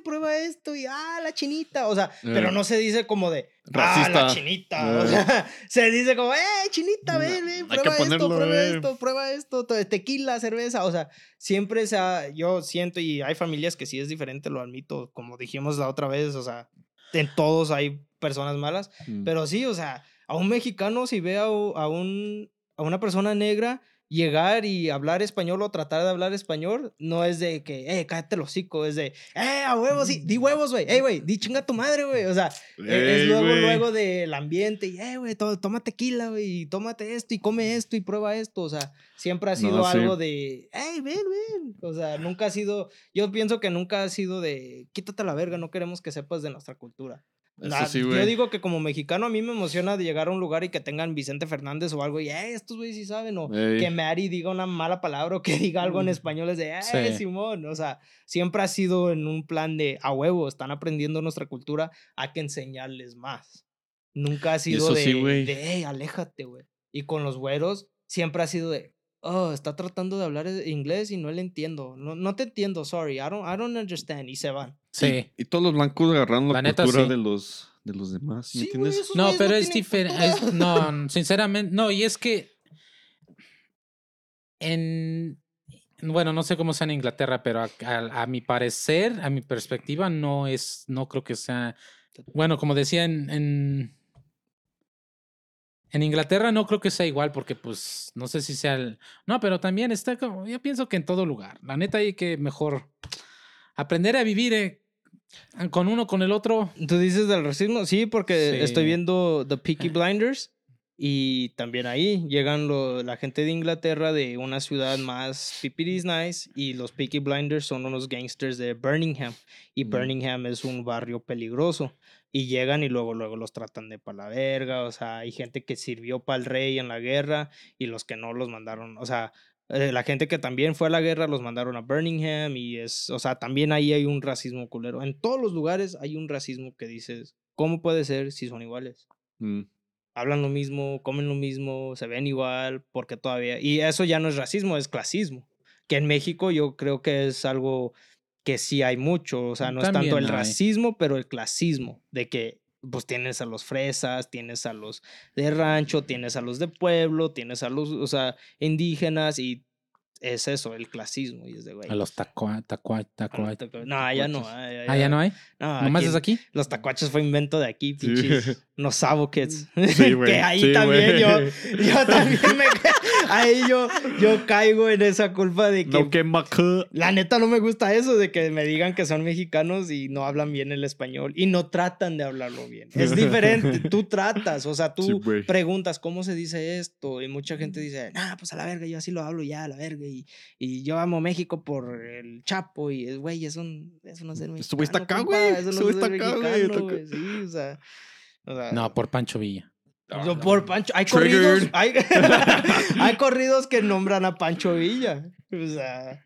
Speaker 1: prueba esto y, ah, la chinita. O sea, pero
Speaker 3: Eh.
Speaker 1: no se dice como de, ah, la
Speaker 3: Racista.
Speaker 1: chinita. O
Speaker 3: Eh.
Speaker 1: sea, se dice como, eh, chinita, ven, ven, prueba esto,
Speaker 3: ponerlo,
Speaker 1: prueba
Speaker 3: eh.
Speaker 1: esto, prueba esto, te- tequila, cerveza. O sea, siempre se ha, yo siento, y hay familias que sí es diferente, lo admito, como dijimos la otra vez, o sea, en todos hay personas malas,
Speaker 3: Mm.
Speaker 1: pero sí, o sea, a un mexicano si ve a un, a una persona negra llegar y hablar español o tratar de hablar español, no es de que, eh, cállate el hocico, es de, eh, a huevos, sí, di huevos, güey, eh, güey, di chinga tu madre, güey, o sea, e- es luego, luego del ambiente, y, eh, güey, to- toma tequila, güey, y tómate esto, y come esto, y prueba esto, o sea, siempre ha
Speaker 3: No,
Speaker 1: sido
Speaker 3: sí.
Speaker 1: algo de, hey, ven, ven, o sea, nunca ha sido, yo pienso que nunca ha sido de, quítate la verga, no queremos que sepas de nuestra cultura. Na-
Speaker 3: sí,
Speaker 1: yo digo que como mexicano a mí me emociona de llegar a un lugar y que tengan Vicente Fernández o algo y eh, estos güeyes sí saben o
Speaker 3: Ey.
Speaker 1: que Mary diga una mala palabra o que diga algo en español es de eh,
Speaker 4: Sí.
Speaker 1: Simón, o sea, siempre ha sido en un plan de a huevo, están aprendiendo nuestra cultura, hay que enseñarles más. Nunca ha sido de,
Speaker 3: sí,
Speaker 1: de hey, aléjate, güey. Y con los güeros siempre ha sido de oh, está tratando de hablar e- inglés y no le entiendo. No, no te entiendo, sorry, I don't, I don't understand y se van.
Speaker 4: Sí.
Speaker 3: Y todos los blancos agarraron la,
Speaker 4: La neta,
Speaker 3: cultura
Speaker 4: sí.
Speaker 3: de los de los demás, ¿me
Speaker 1: Sí,
Speaker 3: entiendes?
Speaker 4: No, pero es diferente. No, sinceramente, no, y es que en bueno, no sé cómo sea en Inglaterra, pero a, a- a mi parecer, a mi perspectiva, no es, no creo que sea. Bueno, como decía en, en en Inglaterra no creo que sea igual porque pues no sé si sea el... No, pero también está como, yo pienso que en todo lugar. La neta hay que mejor aprender a vivir eh, con uno, con el otro.
Speaker 1: ¿Tú dices del racismo? Sí, porque estoy
Speaker 4: Sí.
Speaker 1: viendo The Peaky Blinders y también ahí llegan lo- la gente de Inglaterra de una ciudad más pipiris nice y los Peaky Blinders son unos gangsters de Birmingham y
Speaker 3: Mm.
Speaker 1: Birmingham es un barrio peligroso y llegan y luego luego los tratan de pa' la verga, o sea, hay gente que sirvió para el rey en la guerra y los que no los mandaron, o sea, eh, la gente que también fue a la guerra los mandaron a Birmingham y es, o sea, también ahí hay un racismo culero. En todos los lugares hay un racismo que dices, ¿cómo puede ser si son iguales?
Speaker 3: Mm.
Speaker 1: Hablan lo mismo, comen lo mismo, se ven igual, porque todavía... Y eso ya no es racismo, es clasismo. Que en México yo creo que es algo que sí hay mucho, o sea, no es tanto el
Speaker 4: hay.
Speaker 1: racismo, pero el clasismo, de que pues tienes a los fresas, tienes a los de rancho, tienes a los de pueblo, tienes a los, o sea, indígenas y es eso, el clasismo. Y es de, güey,
Speaker 4: A los tacua, tacua, tacua.
Speaker 1: no, tacu- no, ya no.
Speaker 3: tacuaches.
Speaker 1: ah,
Speaker 4: ya no hay.
Speaker 1: no,
Speaker 4: Nomás
Speaker 1: aquí
Speaker 4: es aquí.
Speaker 1: Los tacuaches fue invento de aquí,
Speaker 3: Sí.
Speaker 1: pinches. Los sabo kids.
Speaker 3: Sí, güey.
Speaker 1: que ahí
Speaker 3: sí,
Speaker 1: también yo,
Speaker 3: güey.
Speaker 1: yo también me ahí yo, yo caigo en esa culpa de que
Speaker 3: No que
Speaker 1: la neta no me gusta eso de que me digan que son mexicanos y no hablan bien el español y no tratan de hablarlo bien. Es diferente, tú tratas, o sea, tú preguntas cómo se dice esto y mucha gente dice, nah, pues a la verga, yo así lo hablo ya, a la verga y, y yo amo México por el Chapo y es, güey, eso, n- eso no es ser mexicano.
Speaker 3: Está acá, güey,
Speaker 1: Eso no es ser
Speaker 3: acá, güey,
Speaker 1: mexicano, Sí, o sea. o sea,
Speaker 4: No, por Pancho Villa.
Speaker 1: Yo por Pancho, hay
Speaker 3: Triggered.
Speaker 1: corridos, hay, hay corridos que nombran a Pancho Villa. O sea,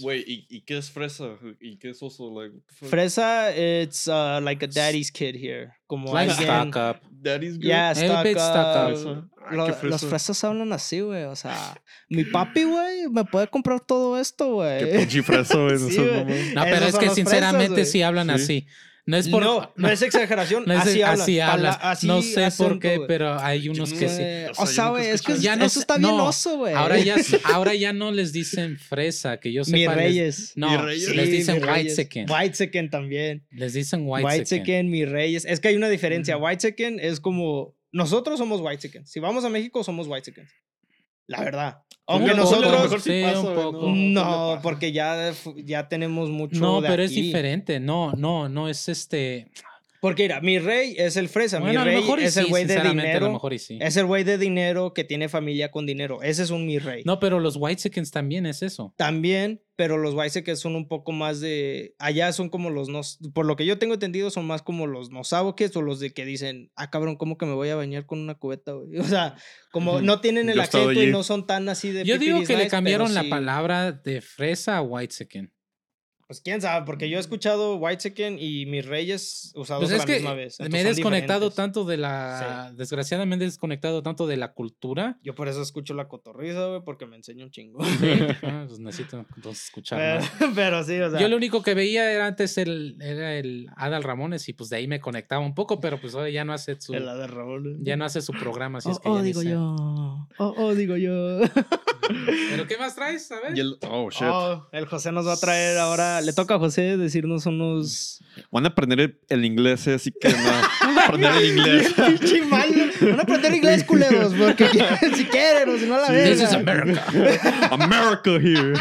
Speaker 3: Güey, ¿y, ¿y qué es fresa? ¿Y qué es oso? Like?
Speaker 1: Fresa, it's uh, like a daddy's kid here. Como
Speaker 4: Like
Speaker 1: alguien.
Speaker 4: stock up.
Speaker 3: Daddy's good.
Speaker 1: Yeah, stock
Speaker 4: bit stock
Speaker 1: up.
Speaker 4: up.
Speaker 3: Fresa. Ah,
Speaker 1: Lo-
Speaker 3: qué
Speaker 1: los
Speaker 3: fresa.
Speaker 1: fresas hablan así, güey. O sea, mi papi, güey, me puede comprar todo esto,
Speaker 3: Qué
Speaker 1: güey.
Speaker 3: pinche fresa, güey.
Speaker 1: Sí,
Speaker 3: no.
Speaker 4: No, pero
Speaker 1: Esos
Speaker 4: es que
Speaker 1: fresas,
Speaker 4: sinceramente
Speaker 1: güey.
Speaker 4: sí hablan
Speaker 3: Sí.
Speaker 4: así. No es por.
Speaker 1: no, no es exageración,
Speaker 4: no es-
Speaker 1: así hablan.
Speaker 4: así
Speaker 1: pala-
Speaker 4: hablas.
Speaker 1: así
Speaker 4: no sé por qué, pero hay unos que sí.
Speaker 1: Eh,
Speaker 3: O sea,
Speaker 1: güey, es que
Speaker 4: Ya no
Speaker 1: eso
Speaker 4: sé-
Speaker 1: está bien
Speaker 4: no,
Speaker 1: oso, güey.
Speaker 4: Ahora ya, ahora ya no les dicen fresa, que yo
Speaker 1: Mi
Speaker 4: sepa. les-
Speaker 1: reyes.
Speaker 4: no,
Speaker 3: Mi reyes.
Speaker 4: les dicen
Speaker 1: mis
Speaker 4: white chicken.
Speaker 1: White también.
Speaker 4: Les dicen white,
Speaker 1: White
Speaker 4: chicken.
Speaker 1: chicken, mi reyes. Es que hay una diferencia. White chicken es como. Nosotros somos white chicken. Si vamos a México, somos white chicken. La verdad. Aunque
Speaker 4: Un
Speaker 1: nosotros.
Speaker 3: a lo mejor sí
Speaker 4: sí,
Speaker 3: pasa,
Speaker 4: un
Speaker 3: güey,
Speaker 4: poco.
Speaker 1: No, porque ya, ya tenemos mucho.
Speaker 4: No,
Speaker 1: de
Speaker 4: pero es diferente. No, no, no es este.
Speaker 1: Porque mira, mi rey es el fresa.
Speaker 4: Bueno,
Speaker 1: mi
Speaker 4: a lo
Speaker 1: rey es el
Speaker 4: sí,
Speaker 1: güey de
Speaker 4: sinceramente, A lo
Speaker 1: dinero.
Speaker 4: mejor y sí.
Speaker 1: Es el güey de dinero que tiene familia con dinero. Ese es un mi rey.
Speaker 4: No, pero los white chickens también es eso.
Speaker 1: También, pero los que son un poco más de. Allá son como los. nos- Por lo que yo tengo entendido, son más como los nosaboques o los de que dicen, ah, cabrón, ¿cómo que me voy a bañar con una cubeta, güey? O sea, como no tienen el
Speaker 3: Yo
Speaker 1: acento y no son tan así de.
Speaker 4: Yo digo que le
Speaker 1: nice,
Speaker 4: cambiaron la
Speaker 1: sí-
Speaker 4: palabra de fresa a white chicken.
Speaker 1: Pues quién sabe, porque yo he escuchado White Chicken y mis reyes usados
Speaker 4: Pues
Speaker 1: a la
Speaker 4: que
Speaker 1: misma vez.
Speaker 4: me he desconectado
Speaker 1: diferentes.
Speaker 4: tanto de la. Desgraciadamente he desconectado tanto de la cultura.
Speaker 1: Yo por eso escucho la cotorriza, güey, porque me enseña un chingo.
Speaker 4: Ah, pues necesito entonces escuchar
Speaker 1: pero, sí, o sea.
Speaker 4: Yo lo único que veía era antes el, era el Adal Ramones y pues de ahí me conectaba un poco, pero pues ahora ya no hace su,
Speaker 1: el de Raúl.
Speaker 4: ya no hace su programa, así
Speaker 1: Oh,
Speaker 4: es que
Speaker 1: oh,
Speaker 4: ya
Speaker 1: digo yo. Oh, oh, digo yo.
Speaker 4: ¿Pero qué más traes? A ver.
Speaker 3: El- oh, shit.
Speaker 1: Oh, el José nos va a traer ahora. Le toca a José decirnos unos.
Speaker 3: Van a aprender el, el inglés, eh, así que no. aprender el inglés.
Speaker 1: Pinche mal. Van a aprender inglés, culeros, porque si quieren o si no la ven.
Speaker 4: This is America.
Speaker 3: America here.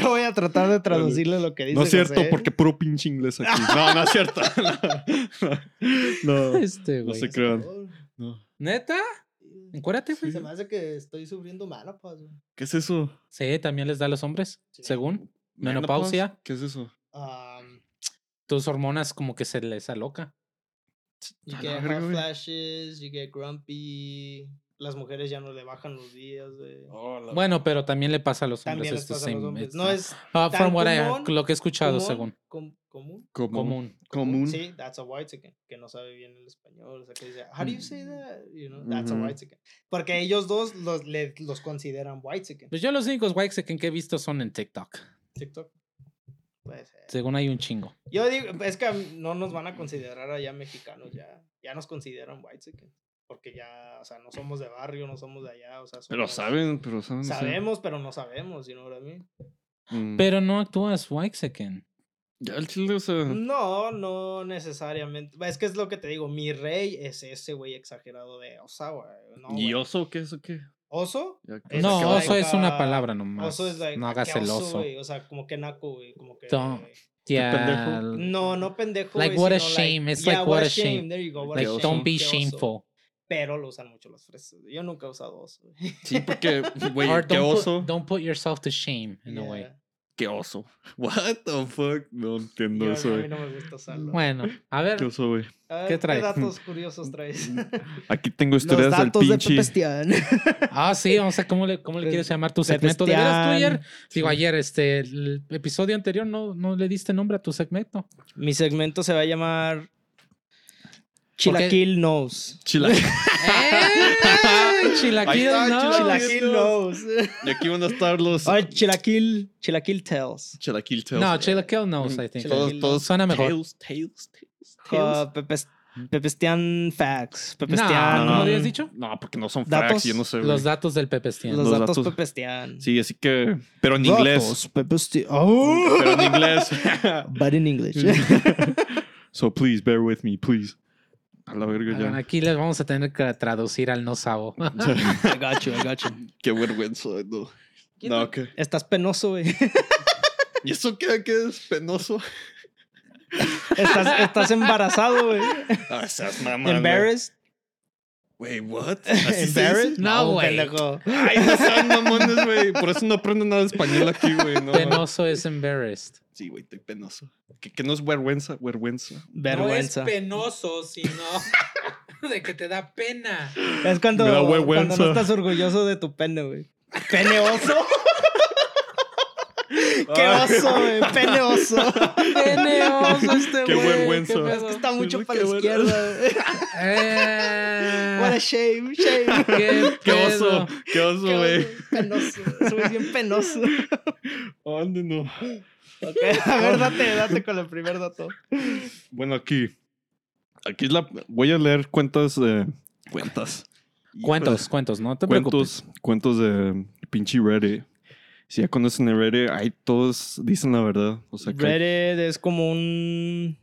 Speaker 1: Yo voy a tratar de traducirle lo que dice.
Speaker 3: No es cierto,
Speaker 1: José.
Speaker 3: porque puro pinche inglés aquí. No, no es cierto. No, no,
Speaker 4: Este,
Speaker 3: no se crean. No.
Speaker 4: ¿Neta? Encuérdate, güey.
Speaker 1: Se me hace que estoy sufriendo menopause. güey.
Speaker 3: ¿Qué es eso?
Speaker 4: Sí, también les da a los hombres,
Speaker 1: Sí.
Speaker 4: según. Menopausia.
Speaker 3: ¿Qué es eso?
Speaker 1: Um,
Speaker 4: Tus hormonas como que se les aloca.
Speaker 1: you
Speaker 3: A
Speaker 1: get hot flashes, you get grumpy. Las mujeres ya no le bajan los días, güey.
Speaker 4: Bueno, pero también le pasa a los hombres. The
Speaker 1: pasa a los hombres. No es
Speaker 4: Ah,
Speaker 1: tan
Speaker 4: from what I-
Speaker 1: común,
Speaker 4: lo que he escuchado,
Speaker 1: común,
Speaker 4: según.
Speaker 1: com- común.
Speaker 3: Común.
Speaker 4: Común.
Speaker 3: Común.
Speaker 1: Sí, that's a white chicken, que no sabe bien el español. O sea, que dice, how do you say that? You know, that's
Speaker 3: Ujú.
Speaker 1: a white chicken. Porque ellos dos los, le- los consideran white chicken.
Speaker 4: Pues yo los únicos white chicken que he visto son en TikTok.
Speaker 1: TikTok. Puede ser.
Speaker 4: Según hay un chingo.
Speaker 1: Yo digo, es que no nos van a considerar allá mexicanos, ya, ya nos consideran white chicken. Porque ya, o sea, no somos de barrio, no somos de allá, o sea,
Speaker 3: Pero saben, pero saben.
Speaker 1: Sabemos, pero no sabemos, you know what I mean?
Speaker 3: Mm.
Speaker 4: Pero no actúas white chicken.
Speaker 3: Ya el chile, o sea.
Speaker 1: No, no necesariamente. Es que es lo que te digo, mi rey es ese güey exagerado de Osawa. No,
Speaker 3: ¿Y oso qué es o qué?
Speaker 1: ¿Oso? Es
Speaker 4: no,
Speaker 1: que
Speaker 4: oso
Speaker 1: like,
Speaker 4: es una palabra nomás.
Speaker 1: Oso es like,
Speaker 4: no
Speaker 1: "Ah,
Speaker 4: hagas el oso.
Speaker 1: güey", O sea, como que naco, güey. Como que.
Speaker 4: Don't-
Speaker 3: pendejo?
Speaker 1: No, no pendejo.
Speaker 4: Like, what a shame, it's
Speaker 1: yeah,
Speaker 4: like, what a shame.
Speaker 1: There you go. What
Speaker 4: Like,
Speaker 1: a
Speaker 3: oso.
Speaker 1: shame.
Speaker 4: don't be shameful.
Speaker 1: Pero lo usan mucho los fresas. Yo nunca he usado oso.
Speaker 3: Sí, porque, güey, qué
Speaker 4: don't put, don't put yourself to shame in a way.
Speaker 3: Qué oso. What the fuck? No entiendo
Speaker 1: Yo-
Speaker 3: eso,
Speaker 1: a mí
Speaker 3: güey.
Speaker 1: no me gusta usarlo.
Speaker 4: Bueno, a ver.
Speaker 3: Qué oso, güey.
Speaker 4: ¿qué traes?
Speaker 1: datos curiosos traes?
Speaker 3: Aquí tengo
Speaker 1: Los
Speaker 3: historias del
Speaker 1: datos de
Speaker 3: pinche.
Speaker 1: Pepestian.
Speaker 4: Ah, sí, vamos a cómo le, cómo le quieres llamar tu segmento. ¿De veras tú ayer? Digo, ayer, este, el episodio anterior no, no le diste nombre a tu segmento.
Speaker 1: Mi segmento se va a llamar Chilaquil Knows.
Speaker 4: ¡Eh! Chilaquil,
Speaker 3: está,
Speaker 4: no.
Speaker 3: Chilaquil.
Speaker 1: Chilaquil Knows.
Speaker 3: Y aquí van a estar los.
Speaker 1: Oh, Chilaquil, Chilaquil Tells.
Speaker 3: Chilaquil.
Speaker 4: No, Chilaquil knows, I think.
Speaker 3: Todos, todos.
Speaker 4: Suena mejor.
Speaker 3: Tales, Tales, Tales. Tales.
Speaker 1: Uh, Pepes- Pepestian Facts.
Speaker 4: No,
Speaker 1: Pepestian.
Speaker 4: ¿cómo habías dicho?
Speaker 3: No, porque no son
Speaker 1: ¿Datos?
Speaker 3: facts, yo no sé.
Speaker 4: Los datos del Pepestian.
Speaker 1: Los,
Speaker 3: Los
Speaker 1: datos,
Speaker 3: datos.
Speaker 1: Pepestian.
Speaker 3: Sí, así que. Pero en inglés.
Speaker 1: Pepestian. Oh.
Speaker 3: Pero en inglés.
Speaker 1: But in English.
Speaker 3: so please bear with me, please. A la verga
Speaker 4: Bueno,
Speaker 3: ya.
Speaker 4: Aquí les vamos a tener que traducir al no sabo.
Speaker 1: Got you.
Speaker 3: Qué vergüenza, no. No, ¿qué?
Speaker 1: Estás penoso, güey.
Speaker 3: ¿Y eso qué, qué es penoso?
Speaker 1: Estás, estás embarazado, güey.
Speaker 3: Ah, seas mamá.
Speaker 1: Embarrassed.
Speaker 3: Wait, what?
Speaker 1: Embarrassed.
Speaker 4: No, güey.
Speaker 3: Ay, no sean mamones, güey. Por eso no aprendo nada de español aquí, güey. No,
Speaker 4: Penoso es embarrassed.
Speaker 3: Sí, güey, estoy penoso. Que, que no es vergüenza, vergüenza.
Speaker 1: Vergüenza.
Speaker 4: No es penoso, sino de que te da pena.
Speaker 1: Es cuando, cuando
Speaker 3: vergüenza.
Speaker 1: no estás orgulloso de tu pene, güey. ¿Pene oso? ¡Qué oso, güey! ¡Pene oso!
Speaker 4: Peneoso este
Speaker 3: Qué
Speaker 4: güey.
Speaker 3: vergüenza.
Speaker 4: qué
Speaker 1: Es
Speaker 4: pedo.
Speaker 1: que está mucho para la
Speaker 3: bueno.
Speaker 1: izquierda, güey.
Speaker 4: Eh,
Speaker 1: What a shame, shame.
Speaker 4: qué,
Speaker 3: Qué oso, qué oso, güey.
Speaker 1: oso, Penoso. Es muy bien penoso.
Speaker 3: ¿Dónde no?
Speaker 1: Ok, a ver, date, date con el primer dato.
Speaker 3: Bueno, aquí. Aquí es la. Voy a leer cuentas de. Cuentas.
Speaker 4: Cuentos, cuentos, no te preocupes.
Speaker 3: Cuentos, cuentos de pinche Reddit. Si ya conocen el Reddit, ahí todos dicen la verdad. O sea, que,
Speaker 1: Reddit es como un.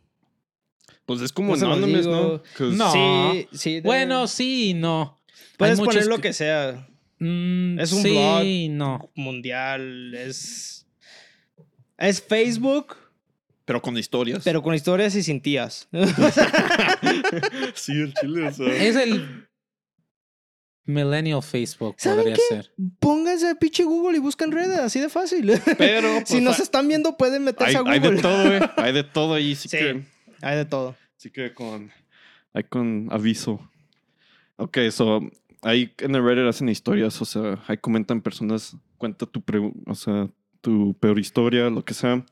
Speaker 3: pues es como
Speaker 1: ¿cómo se los
Speaker 3: Anonymous, ¿no?
Speaker 4: No.
Speaker 1: Sí, sí. de-
Speaker 4: Bueno, sí y no.
Speaker 1: puedes poner lo
Speaker 4: que-
Speaker 1: que sea.
Speaker 4: Mm,
Speaker 1: Es un
Speaker 4: sí
Speaker 1: blog.
Speaker 4: no.
Speaker 1: Mundial, es. Es Facebook,
Speaker 3: Pero con historias.
Speaker 1: pero con historias y sin tías.
Speaker 3: sí, el chile, o sea.
Speaker 4: Es el Millennial Facebook,
Speaker 1: ¿Saben
Speaker 4: podría
Speaker 1: qué?
Speaker 4: ser.
Speaker 1: Pónganse a pinche Google y buscan Reddit, así de fácil.
Speaker 3: Pero.
Speaker 1: si
Speaker 3: pues,
Speaker 1: nos
Speaker 3: hay-
Speaker 1: están viendo, pueden meterse
Speaker 3: hay,
Speaker 1: a
Speaker 3: hay
Speaker 1: Google.
Speaker 3: de todo, güey. Hay de todo ahí. Sí,
Speaker 1: Sí.
Speaker 3: que.
Speaker 1: Hay de todo.
Speaker 3: Sí que con. Hay con aviso. Ok, so. Ahí en el Reddit hacen historias, o sea, ahí comentan personas, cuenta tu, pre- o sea, tu peor historia, lo que sea.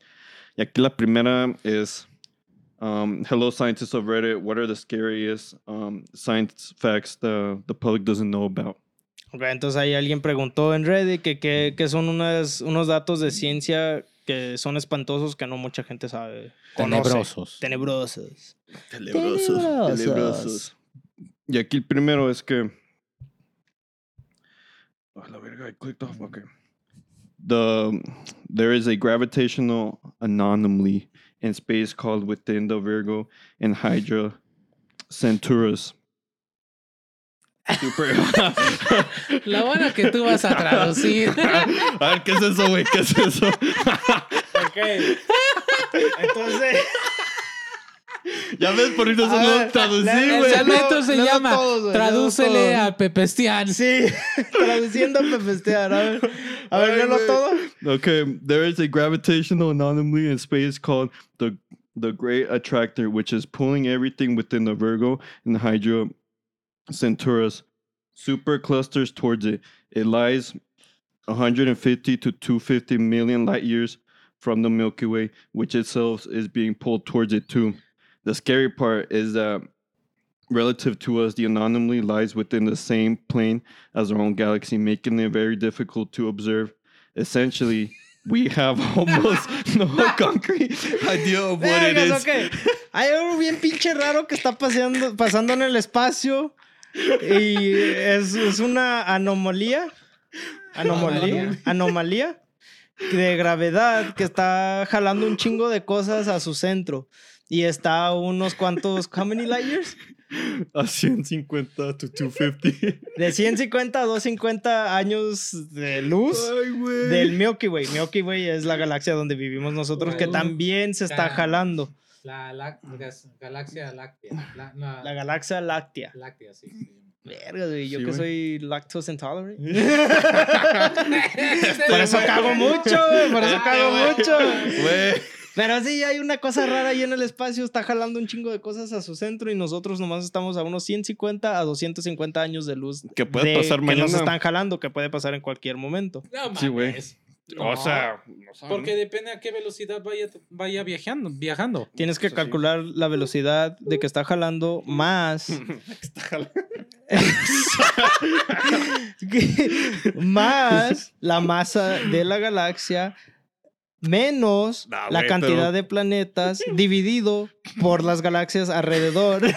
Speaker 3: Y aquí la primera es, um, hello scientists of Reddit, what are the scariest um, science facts the, the public doesn't know about?
Speaker 1: Ok, entonces ahí alguien preguntó en Reddit que, que, que son unas, unos datos de ciencia que son espantosos que no mucha gente sabe. conoce.
Speaker 4: Tenebrosos.
Speaker 1: Tenebrosos.
Speaker 3: Tenebrosos.
Speaker 1: Tenebrosos.
Speaker 3: Tenebrosos. Y aquí el primero es que. Ah, la verga, I clicked off. Okay. The there is a gravitational anomaly in space called within the Virgo and Hydra Centaurus. Super.
Speaker 4: Lo bueno que tú vas a traducir.
Speaker 3: a ver, ah, ah, ¿qué es eso, güey? ¿Qué es eso?
Speaker 1: Ok. Entonces.
Speaker 3: Ya ves, por eso
Speaker 1: A
Speaker 3: no
Speaker 1: ver,
Speaker 3: traducí,
Speaker 1: la-
Speaker 4: El
Speaker 1: güey.
Speaker 4: segmento
Speaker 1: no,
Speaker 4: se
Speaker 1: no
Speaker 4: llama
Speaker 1: todos, güey, no
Speaker 4: Tradúcele
Speaker 1: todos.
Speaker 4: a Pepestian.
Speaker 1: Sí, traduciendo a pepestear. A ver, a ver,
Speaker 3: Ay,
Speaker 1: léelo todo.
Speaker 3: Okay, there is a gravitational anomaly in space called the the Great Attractor, which is pulling everything within the Virgo and Hydra Centaurus superclusters towards it. It lies 150 to 250 million light years from the Milky Way, which itself is being pulled towards it too. The scary part is that relative to us, the anomaly lies within the same plane as our own galaxy, making it very difficult to observe. Essentially, we have almost no concrete idea of what it
Speaker 1: Vergas,
Speaker 3: is.
Speaker 1: ok. Hay algo bien pinche raro que está paseando, pasando en el espacio. Y es, es una anomalía. Anomalía. Anomalía de gravedad que está jalando un chingo de cosas a su centro. Y está a unos cuantos. ¿How many light years?
Speaker 3: A 150 to 250.
Speaker 1: De 150 a 250 años de luz.
Speaker 3: Ay, güey.
Speaker 1: Del Milky Way. Milky Way es la galaxia donde vivimos nosotros, que también se está jalando.
Speaker 4: La, galaxia láctea. La,
Speaker 1: La galaxia láctea.
Speaker 4: láctea, sí.
Speaker 1: Verga, güey, yo
Speaker 3: Sí,
Speaker 1: que soy lactose intolerant. por eso cago mucho, güey, por eso cago mucho.
Speaker 3: Güey.
Speaker 1: Pero sí, hay una cosa rara ahí en el espacio, está jalando un chingo de cosas a su centro y nosotros nomás estamos a unos 150 a 250 años de luz.
Speaker 3: Que puede
Speaker 1: de-
Speaker 3: pasar
Speaker 1: que
Speaker 3: mañana.
Speaker 1: nos están jalando, que puede pasar en cualquier momento.
Speaker 4: No,
Speaker 3: Sí, güey. O sea, no
Speaker 4: Porque depende a qué velocidad vaya, vaya viajando. viajando.
Speaker 1: Tienes que
Speaker 3: Eso sí.
Speaker 1: calcular la velocidad de que está jalando más.
Speaker 3: Está jalando.
Speaker 1: más la masa de la galaxia menos
Speaker 3: Nah,
Speaker 1: la cantidad
Speaker 3: pero-
Speaker 1: de planetas dividido por las galaxias alrededor.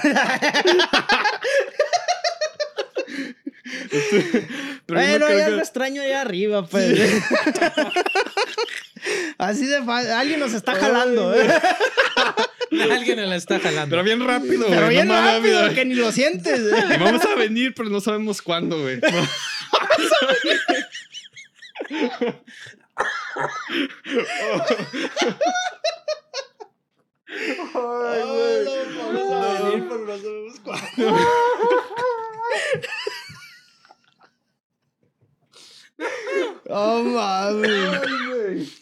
Speaker 3: Pero no
Speaker 1: Pero
Speaker 3: creo
Speaker 1: ya
Speaker 3: que-
Speaker 1: lo extraño allá arriba, pues. Así de fácil. Alguien nos está jalando, ¿eh?
Speaker 4: Alguien la está jalando.
Speaker 3: Pero bien rápido, güey.
Speaker 1: Pero bien rápido, que ni lo sientes. ¿eh?
Speaker 3: Vamos a venir, pero no sabemos cuándo, güey. Ay, güey.
Speaker 1: Vamos a venir, pero no sabemos cuándo. Oh, mames.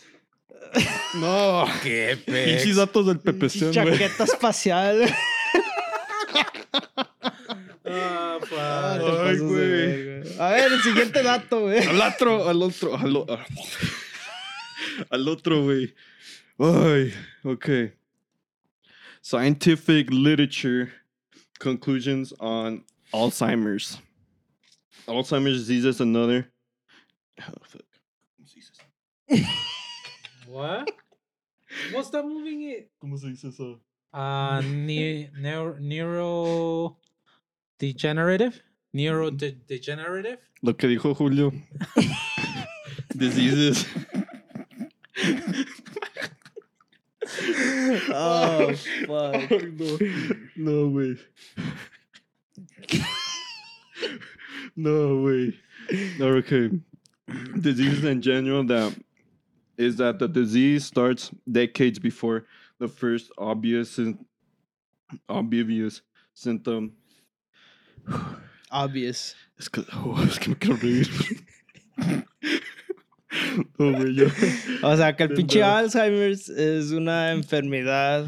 Speaker 3: No.
Speaker 4: Qué
Speaker 3: Pinches datos del pepecón, güey.
Speaker 1: Chaqueta espacial.
Speaker 4: Ah,
Speaker 1: te
Speaker 3: Ay, güey.
Speaker 1: A ver, el siguiente dato, güey.
Speaker 3: Al otro, al otro, al, o- al otro, güey. Ay, ok. Scientific literature conclusions on Alzheimer's. Alzheimer's disease is another. Oh, fuck. Jesus.
Speaker 4: What? What's that movie?
Speaker 3: ¿Cómo se dice eso?
Speaker 4: Uh, ne neuro, neuro degenerative? Neuro de- degenerative?
Speaker 3: Lo que dijo Julio. Diseases.
Speaker 1: Oh, fuck.
Speaker 3: no. No, güey. no, güey. Okay. Diseases in general that is that the disease starts decades before the first obvious obvious symptom.
Speaker 1: Obvious.
Speaker 3: Es que, oh, es que me quiero reír. No, güey, ya.
Speaker 1: O sea, que el pinche
Speaker 3: verdad.
Speaker 1: Alzheimer's es una enfermedad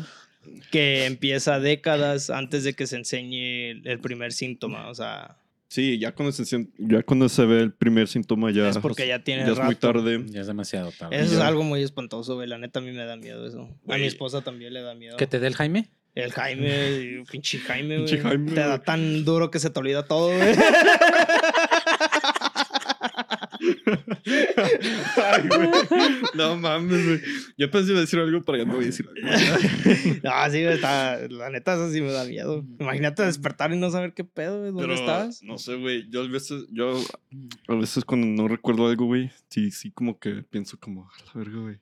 Speaker 1: que empieza décadas antes de que se enseñe el- primer síntoma. O sea,
Speaker 3: Sí, ya cuando se, ya cuando se ve el primer síntoma ya
Speaker 1: es porque ya tiene
Speaker 3: ya es muy
Speaker 1: rato.
Speaker 3: tarde.
Speaker 4: Ya es demasiado tarde.
Speaker 1: Eso es algo muy espantoso, güey. La neta a mí me da miedo eso. A
Speaker 3: Güey.
Speaker 1: mi esposa también le da miedo.
Speaker 4: ¿Que te dé el Jaime?
Speaker 1: El Jaime, pinche Jaime,
Speaker 3: Pinche
Speaker 1: güey.
Speaker 3: Jaime,
Speaker 1: Te da tan duro que se te olvida todo, güey.
Speaker 3: Ay, güey. No mames, güey. Yo pensé iba a decir algo, pero ya no voy a decir algo.
Speaker 1: no, sí, güey, está, la neta eso sí me da miedo. Imagínate despertar y no saber qué pedo, güey, dónde
Speaker 3: Pero,
Speaker 1: estás.
Speaker 3: No sé, güey. Yo a veces, yo a veces cuando no recuerdo algo, güey, sí, sí, como que pienso como, a la verga, güey.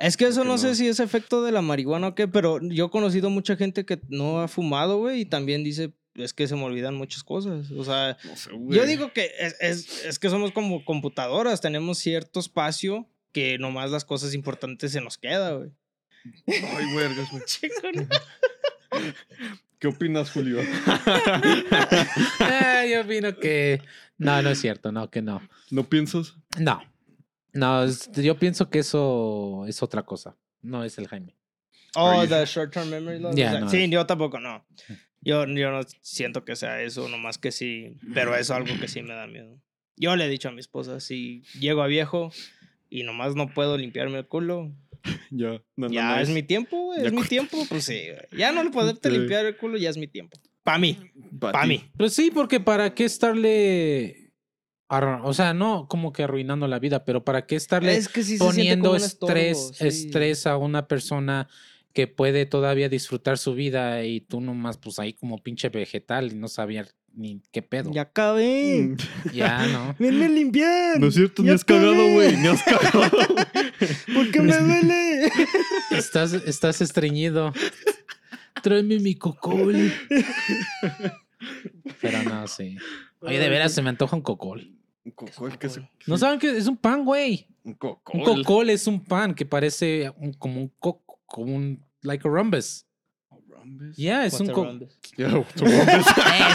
Speaker 1: Es que eso
Speaker 3: que
Speaker 1: no, sé
Speaker 3: no.
Speaker 1: si es efecto de la marihuana o qué, pero yo he conocido mucha gente que no ha fumado, güey, y también dice, es que se me olvidan muchas cosas. O sea,
Speaker 3: No sé, güey.
Speaker 1: yo digo que es, es, es que somos como computadoras, tenemos cierto espacio que nomás las cosas importantes se nos queda, güey.
Speaker 3: Ay, vergas, güey. ¿Qué opinas, Julio?
Speaker 4: Ah, yo opino que. No, no es cierto, no, que no.
Speaker 3: ¿No piensas?
Speaker 4: No. No, es- yo pienso que eso es otra cosa. No es el Jaime.
Speaker 1: Oh, the short term memory loss.
Speaker 4: Ya,
Speaker 1: o sea,
Speaker 4: no,
Speaker 1: sí,
Speaker 4: es-
Speaker 1: yo tampoco no. Yo, yo no siento que sea eso, nomás que sí, pero es algo que sí me da miedo. Yo le he dicho a mi esposa, si llego a viejo y nomás no puedo limpiarme el culo,
Speaker 3: Ya. No, no,
Speaker 1: ya
Speaker 3: no,
Speaker 1: es mi tiempo, güey, es mi tiempo, pues sí. Ya no le poderte
Speaker 3: Sí.
Speaker 1: limpiar el culo, ya es mi tiempo. Para mí,
Speaker 3: Pa'
Speaker 1: para
Speaker 3: ti.
Speaker 1: mí.
Speaker 4: Pues sí, porque para qué estarle. O sea, no como que arruinando la vida, pero para qué estarle
Speaker 1: Es que sí
Speaker 4: poniendo
Speaker 1: un estorbo,
Speaker 4: estrés,
Speaker 1: sí.
Speaker 4: estrés a una persona que puede todavía disfrutar su vida y tú nomás, pues ahí como pinche vegetal y no sabía ni qué pedo.
Speaker 1: Ya acabé.
Speaker 3: Mm.
Speaker 4: Ya, ¿no?
Speaker 1: Venme a limpiar.
Speaker 3: No es cierto, ni
Speaker 1: Ya
Speaker 3: has cagado, güey. Ni has cagado.
Speaker 1: Porque me duele.
Speaker 4: Estás, estás estreñido. Tráeme mi cocol. Pero no, sí. Oye, de veras se me antoja un cocol.
Speaker 3: Un cocol, ¿qué es?
Speaker 4: ¿No saben qué? Es un pan, güey.
Speaker 3: Un cocol.
Speaker 4: Un cocol es un pan que parece un- como un coco, como un like a rhombus.
Speaker 3: Rhombus.
Speaker 4: Ya, es un?
Speaker 3: Yeah?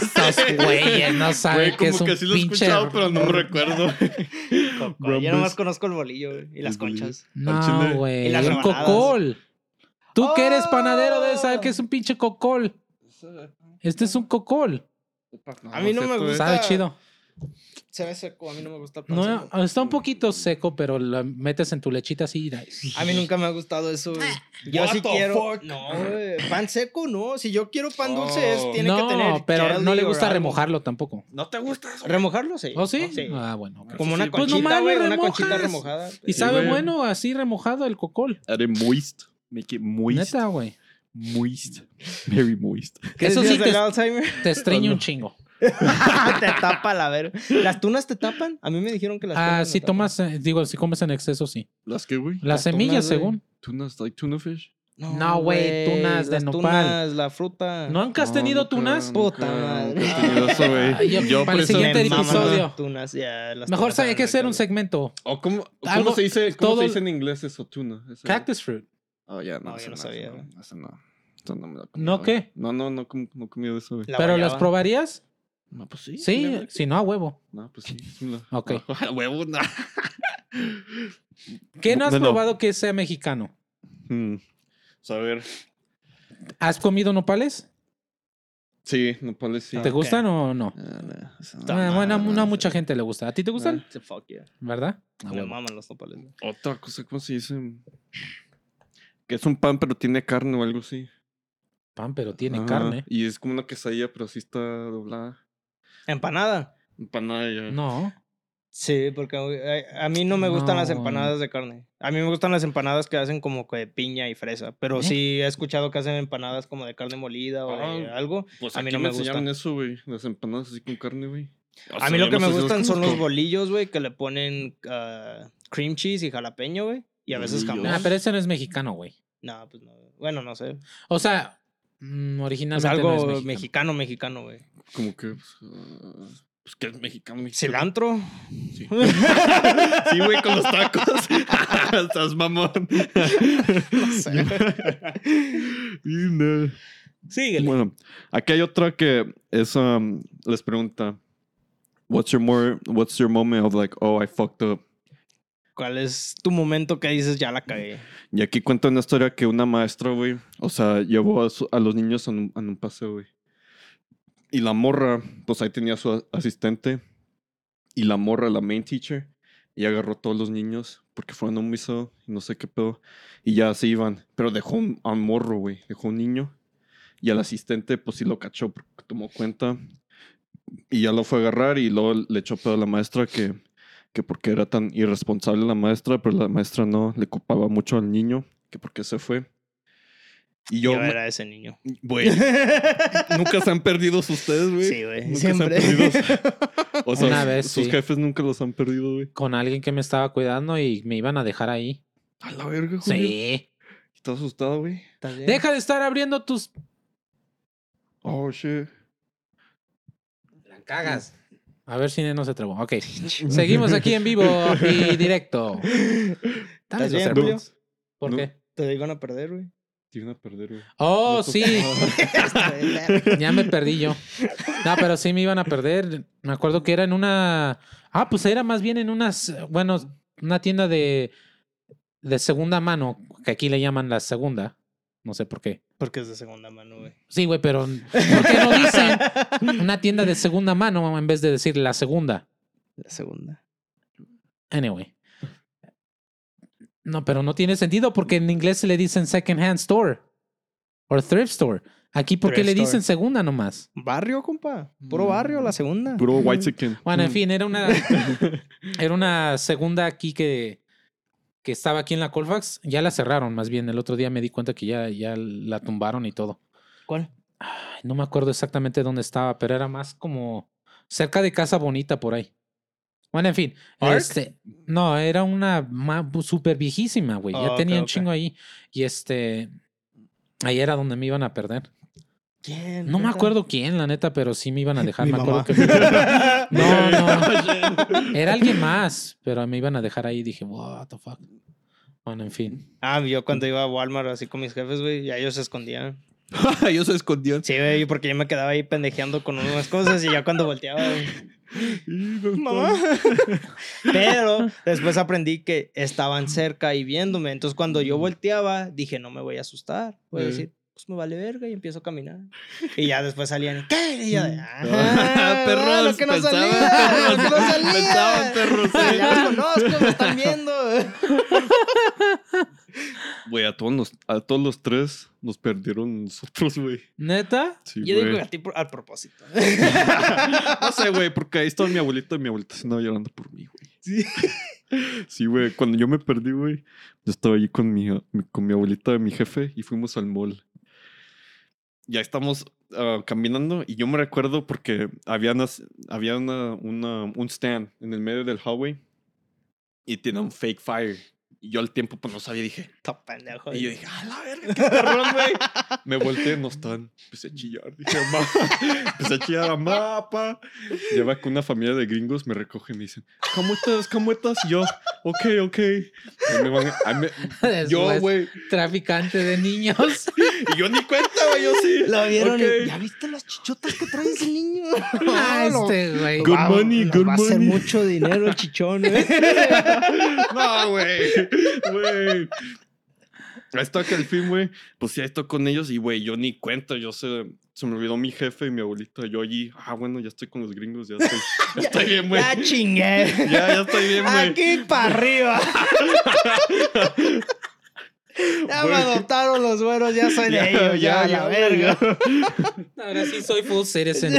Speaker 4: Estos güeyes no saben
Speaker 3: Güey,
Speaker 4: que es
Speaker 3: como
Speaker 4: un
Speaker 3: que sí lo he
Speaker 4: pinche
Speaker 3: escuchado, pero no me recuerdo.
Speaker 1: Yo nomás conozco el bolillo güey, y las
Speaker 3: El
Speaker 1: conchas.
Speaker 4: No, güey.
Speaker 1: Y las
Speaker 4: Un
Speaker 1: rebanadas.
Speaker 4: cocol. Tú que eres panadero debes saber que
Speaker 1: Oh.
Speaker 4: es un pinche cocol. Este es un cocol.
Speaker 1: A mí no me
Speaker 3: cierto,
Speaker 1: gusta.
Speaker 3: eh.
Speaker 4: Sabe chido.
Speaker 1: Se ve seco, a mí no me gusta el pan
Speaker 4: No,
Speaker 1: seco.
Speaker 4: está un poquito seco, pero lo metes en tu lechita así.
Speaker 1: A mí nunca me ha gustado eso. güey. Yo
Speaker 3: What
Speaker 1: sí quiero.
Speaker 3: fuck?
Speaker 1: No. Pan seco, no. Si yo quiero pan dulce, es,
Speaker 3: Oh.
Speaker 1: tiene que tener.
Speaker 4: No, pero no le gusta
Speaker 1: algo.
Speaker 4: remojarlo tampoco.
Speaker 3: ¿No te gusta eso?
Speaker 1: ¿Remojarlo? Sí.
Speaker 4: ¿Oh, sí?
Speaker 1: Sí.
Speaker 4: Ah, bueno.
Speaker 1: Como una
Speaker 3: sí, pues
Speaker 1: conchita,
Speaker 4: nomás lo
Speaker 1: güey. Una conchita remojada.
Speaker 4: Y
Speaker 3: Sí,
Speaker 4: sabe
Speaker 3: güey.
Speaker 4: bueno así remojado el cocol.
Speaker 3: Are moist. Make it moist.
Speaker 4: Neta, güey.
Speaker 3: Moist. Very moist.
Speaker 1: ¿Qué
Speaker 4: Eso sí
Speaker 1: sí
Speaker 4: te-? Te estreño
Speaker 3: no.
Speaker 4: un chingo.
Speaker 1: te tapa la verga. ¿Las tunas te tapan? A mí me dijeron que las tunas
Speaker 4: Ah, si
Speaker 1: tapan.
Speaker 4: tomas, eh, digo, si comes en exceso, sí.
Speaker 3: ¿Las qué, güey?
Speaker 4: Las
Speaker 1: Las
Speaker 4: semillas,
Speaker 1: tunas, güey.
Speaker 4: según.
Speaker 3: Tunas, like tuna fish.
Speaker 4: No, güey, tunas de
Speaker 1: las
Speaker 4: nopal.
Speaker 1: tunas, la fruta.
Speaker 4: ¿Nunca has
Speaker 3: No,
Speaker 4: tenido
Speaker 3: nunca,
Speaker 4: tunas?
Speaker 1: Puta
Speaker 3: nunca-
Speaker 1: madre.
Speaker 3: nunca he tenido eso, güey.
Speaker 4: Ay, yo-
Speaker 3: Yo
Speaker 4: para
Speaker 3: por
Speaker 4: el
Speaker 3: eso-
Speaker 4: siguiente
Speaker 1: Me maman
Speaker 4: episodio.
Speaker 1: las tunas, ya, las
Speaker 4: Mejor
Speaker 1: tunas
Speaker 4: hay que hacer un segmento.
Speaker 3: ¿O cómo, cómo
Speaker 4: Algo-
Speaker 3: se dice, cómo
Speaker 4: todo
Speaker 3: se dice en inglés eso? Tuna. Eso-
Speaker 4: Cactus fruit.
Speaker 3: Oh, ya, no.
Speaker 1: No,
Speaker 3: eso
Speaker 1: no sabía,
Speaker 3: Eso
Speaker 1: güey.
Speaker 3: no, eso no. Eso no me lo he
Speaker 4: ¿No
Speaker 3: comido,
Speaker 4: qué?
Speaker 3: No, no, no, com- no he comido eso, güey.
Speaker 1: La
Speaker 4: ¿Pero las
Speaker 1: guayaba.
Speaker 4: probarías?
Speaker 3: No, pues sí.
Speaker 4: Sí, si no, a huevo.
Speaker 3: No, pues sí. sí lo-
Speaker 4: Ok.
Speaker 3: No, a huevo, no.
Speaker 4: ¿Qué no has
Speaker 3: No, no.
Speaker 4: probado que sea mexicano?
Speaker 3: Hmm. So, a ver.
Speaker 4: ¿Has comido nopales?
Speaker 3: Sí, no puedo decir.
Speaker 4: ¿Te
Speaker 1: Ok.
Speaker 4: gustan o no?
Speaker 3: Ah, no, no.
Speaker 4: Ah, bueno,
Speaker 3: no,
Speaker 4: no a
Speaker 3: no,
Speaker 4: mucha
Speaker 3: sí.
Speaker 4: gente le gusta. ¿A ti te gustan?
Speaker 1: Sí, fuck yeah.
Speaker 4: ¿Verdad?
Speaker 1: Me
Speaker 4: huevo.
Speaker 1: maman los nopales. güey.
Speaker 3: Otra cosa, ¿cómo se dice? Que es un pan, pero tiene carne o algo así.
Speaker 4: Pan, pero tiene
Speaker 3: Ajá,
Speaker 4: carne.
Speaker 3: Y es como una quesadilla, pero sí está doblada.
Speaker 1: Empanada.
Speaker 3: Empanada ya.
Speaker 4: No.
Speaker 1: Sí, porque a, a mí no me gustan las
Speaker 4: No,
Speaker 1: empanadas de carne. A mí me gustan las empanadas que hacen como que de piña y fresa. Pero
Speaker 4: ¿Eh?
Speaker 1: sí he escuchado que hacen empanadas como de carne molida o de
Speaker 3: Ah,
Speaker 1: algo.
Speaker 3: Pues
Speaker 1: A mí
Speaker 3: aquí
Speaker 1: no
Speaker 3: me
Speaker 1: me gusta.
Speaker 3: eso, güey. Las empanadas así con carne, güey. O
Speaker 1: A mí lo
Speaker 3: yo
Speaker 1: que me gustan son los bolillos, güey, que le ponen ah, cream cheese y jalapeño, güey. Y a veces jamón.
Speaker 4: Nah, pero ese no es mexicano, güey.
Speaker 1: No, pues no. Bueno, no sé.
Speaker 4: O sea, mm,
Speaker 1: Es
Speaker 4: originalmente
Speaker 1: algo
Speaker 4: no es mexicano.
Speaker 1: mexicano, güey.
Speaker 3: Como que. Pues, ah, pues que es mexicano, mexicano.
Speaker 1: Cilantro.
Speaker 3: Sí. sí, güey, con los tacos. Estás mamón.
Speaker 1: No sé.
Speaker 3: Y no.
Speaker 4: Síguele.
Speaker 3: Bueno, aquí hay otra que es, um, les pregunta, what's your more, what's your moment of like, oh, I fucked up?
Speaker 1: ¿Cuál es tu momento que dices ya la cagué?
Speaker 3: Y aquí cuenta una historia que una maestra, güey, o sea, llevó a, su- a los niños en un, en un paseo, güey. Y la morra, pues ahí tenía a su a- asistente. Y la morra, la main teacher, y agarró a todos los niños porque fueron a un museo y no sé qué pedo. Y ya se iban. Pero dejó un, a un morro, güey. Dejó un niño. Y al asistente, pues sí lo cachó porque tomó cuenta. Y ya lo fue a agarrar y luego le echó pedo a la maestra que, que porque era tan irresponsable la maestra, pero la maestra no le culpaba mucho al niño, que porque se fue. Y yo,
Speaker 1: Yo
Speaker 3: me-
Speaker 1: era ese niño.
Speaker 3: güey, nunca se han perdido ustedes, güey.
Speaker 1: Sí, güey.
Speaker 3: Nunca se han
Speaker 1: Siempre.
Speaker 3: perdido. O sea,
Speaker 4: Una vez,
Speaker 3: sus
Speaker 4: sí.
Speaker 3: jefes nunca los han perdido, güey.
Speaker 4: Con alguien que me estaba cuidando y me iban a dejar ahí.
Speaker 3: A la verga, güey.
Speaker 4: Sí.
Speaker 3: ¿Estás asustado, güey?
Speaker 4: Deja de estar abriendo tus.
Speaker 3: Oh, shit.
Speaker 4: La cagas. A ver si no se trabó. Ok. Seguimos aquí en vivo y directo.
Speaker 1: ¿Estás
Speaker 4: los
Speaker 1: bien,
Speaker 4: AirPods.
Speaker 3: Julio?
Speaker 4: ¿Por
Speaker 3: No.
Speaker 4: qué?
Speaker 1: Te iban a perder, güey.
Speaker 3: Te iban a perder, güey.
Speaker 4: Oh,
Speaker 3: No
Speaker 4: sí. Ya me perdí yo. No, pero sí me iban a perder. Me acuerdo que era en una. Ah, pues era más bien en unas. Bueno, una tienda de. De segunda mano, que aquí le llaman la segunda. No sé por qué.
Speaker 1: Porque es de segunda mano, güey.
Speaker 4: Sí, güey, pero ¿por qué no dicen una tienda de segunda mano en vez de decir la segunda?
Speaker 1: La segunda.
Speaker 4: Anyway. No, pero no tiene sentido porque en inglés se le dicen second hand store o thrift store. Aquí, ¿por qué le
Speaker 1: store.
Speaker 4: dicen segunda nomás?
Speaker 1: Barrio, compa. Puro barrio, la segunda.
Speaker 3: Puro white chicken.
Speaker 4: Bueno, en fin, era una, era una segunda aquí que, que estaba aquí en la Colfax. Ya la cerraron, más bien. El otro día me di cuenta que ya, ya la tumbaron y todo.
Speaker 1: ¿Cuál?
Speaker 4: Ay, no me acuerdo exactamente dónde estaba, pero era más como cerca de Casa Bonita por ahí. Bueno, en fin. Este, no, era una súper viejísima, güey.
Speaker 1: Oh,
Speaker 4: ya tenía un chingo ahí. Y este, ahí era donde me iban a perder.
Speaker 1: ¿Quién?
Speaker 4: No me acuerdo quién, la neta, pero sí me iban a dejar.
Speaker 1: Mi
Speaker 4: me acuerdo
Speaker 1: mamá.
Speaker 4: que me- No, no. Era alguien más, pero me iban a dejar ahí. Dije, what the fuck. Bueno, en fin.
Speaker 1: Ah, yo cuando iba a Walmart así con mis jefes, güey, ya ellos se escondían.
Speaker 3: Ellos se escondían.
Speaker 1: Sí, güey, porque yo me quedaba ahí pendejeando con unas cosas y ya cuando volteaba, güey, mamá. Pero después aprendí que estaban cerca y viéndome. Entonces cuando yo volteaba, dije, no me voy a asustar. Voy a decir, pues me vale verga y empiezo a caminar. Y ya después salían, ¿qué? Y yo de,
Speaker 3: Ah,
Speaker 1: ah,
Speaker 3: perros,
Speaker 1: lo que no
Speaker 3: pensaban,
Speaker 1: salía, lo que no salía.
Speaker 3: pensaban, perros, sí.
Speaker 1: Ya los conozco, me están viendo.
Speaker 3: Güey, a todos, los, a todos los tres nos perdieron nosotros, güey.
Speaker 4: ¿Neta?
Speaker 3: Sí,
Speaker 1: Yo digo
Speaker 3: güey.
Speaker 1: que a ti por- al propósito.
Speaker 3: No sé, güey, porque ahí estaba mi abuelita y mi abuelita se andaba llorando por mí, güey.
Speaker 1: Sí.
Speaker 3: Sí, güey, cuando yo me perdí, güey, yo estaba allí con mi, mi- con mi abuelita, mi jefe, y fuimos al mall. Ya estamos ah, caminando y yo me recuerdo porque había, unas- había una, una- un stand en el medio del highway y tenía un fake fire. Y yo al tiempo pues no sabía, dije,
Speaker 1: pendejo.
Speaker 3: y yo dije, ¡ah, la verga, qué perrón, güey! Me volteé, no están. Empecé a chillar. Dije, mamá. Empecé a chillar a mapa. Lleva con una familia de gringos, me recoge y me dicen, ¿cómo estás? ¿Cómo estás? Y yo, ok, ok. Y me van a- a me- yo, güey.
Speaker 4: Traficante de niños.
Speaker 3: Y yo ni cuenta, güey, yo sí.
Speaker 1: Lo vieron
Speaker 3: Ok.
Speaker 1: y, ¿ya viste las chichotas que trae ese niño?
Speaker 4: Ah,
Speaker 1: No,
Speaker 4: este, güey.
Speaker 3: Good
Speaker 1: va-
Speaker 3: money, good
Speaker 1: va a hacer
Speaker 3: money.
Speaker 1: mucho dinero el chichón, güey.
Speaker 3: No, güey. Güey. Esto que al fin, güey, pues ya estoy con ellos y, güey, yo ni cuento, yo se, se me olvidó mi jefe y mi abuelita, yo allí, ah, bueno, ya estoy con los gringos, ya estoy, ya estoy bien, güey.
Speaker 1: Ya chingué.
Speaker 3: Ya, ya estoy bien, güey.
Speaker 1: Aquí para arriba. Ya me adoptaron los güeros, ya soy de ellos, ya,
Speaker 3: ya,
Speaker 1: la verga.
Speaker 4: Ahora sí soy full citizen.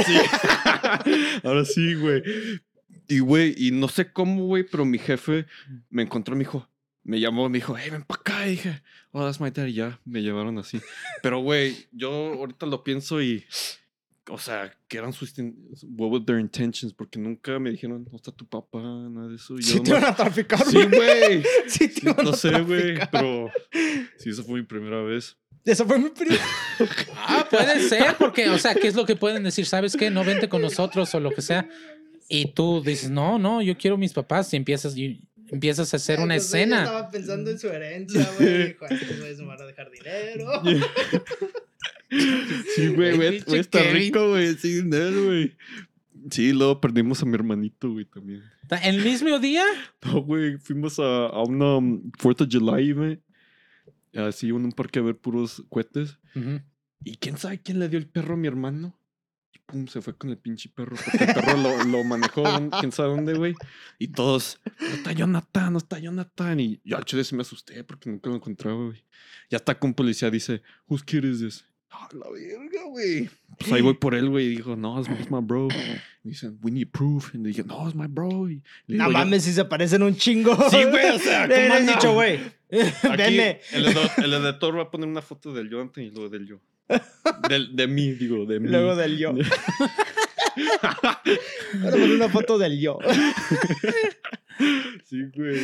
Speaker 3: Ahora sí, güey. Y, güey, y no sé cómo, güey, pero mi jefe me encontró, me dijo, me llamó, me dijo, hey, ven para acá. Y dije, oh, that's my dad. Y ya me llevaron así. Pero, güey, yo ahorita lo pienso y, o sea, que eran sus, what were their intentions, porque nunca me dijeron, no está tu papá, nada de eso. Y
Speaker 1: Sí
Speaker 3: yo
Speaker 1: te iban
Speaker 3: nomás-
Speaker 1: a traficar,
Speaker 3: Sí, güey.
Speaker 1: Sí te iban
Speaker 3: No
Speaker 1: a
Speaker 3: sé, güey,
Speaker 1: traficar.
Speaker 3: pero sí, esa fue mi primera vez.
Speaker 1: Esa fue mi primera.
Speaker 4: Ah, puede ser, porque, o sea, ¿qué es lo que pueden decir? ¿Sabes qué? No vente con nosotros o lo que sea. Y tú dices, no, no, yo quiero mis papás. Y empiezas, y empiezas a hacer una
Speaker 1: ella
Speaker 4: escena.
Speaker 1: Estaba pensando en su herencia, güey. Me van a dejar dinero.
Speaker 3: Sí, güey, güey, güey, está rico, güey, sí, güey. Sí, luego perdimos a mi hermanito, güey, también.
Speaker 4: ¿El mismo día?
Speaker 3: No, güey, fuimos a, a una um, 4th of July, güey. Así en un parque a ver puros cohetes. ¿Y quién sabe quién le dio el perro a mi hermano? Y pum, se fue con el pinche perro. Porque el perro lo, lo manejó, ¿dónde- quién sabe dónde, güey. Y todos, no está Jonathan, no está Jonathan. Y yo al chile me asusté porque nunca lo encontraba, güey. Ya está con policía, dice, whose kid is this? Ah, la verga, güey. Pues ahí voy por él, güey. Y dijo, no, it's my bro. Y dicen, we need proof. Y le dije, no, it's my bro. Y
Speaker 1: No
Speaker 3: digo
Speaker 1: mames, si se parecen un chingo.
Speaker 3: Sí, güey, o sea, ¿cómo no?
Speaker 1: dicho, güey.
Speaker 3: El, edo- el editor va a poner una foto del Jonathan y luego del yo. Del, de mí, digo, de mí.
Speaker 1: Luego del yo. Ahora poner una foto del yo.
Speaker 3: Sí, güey.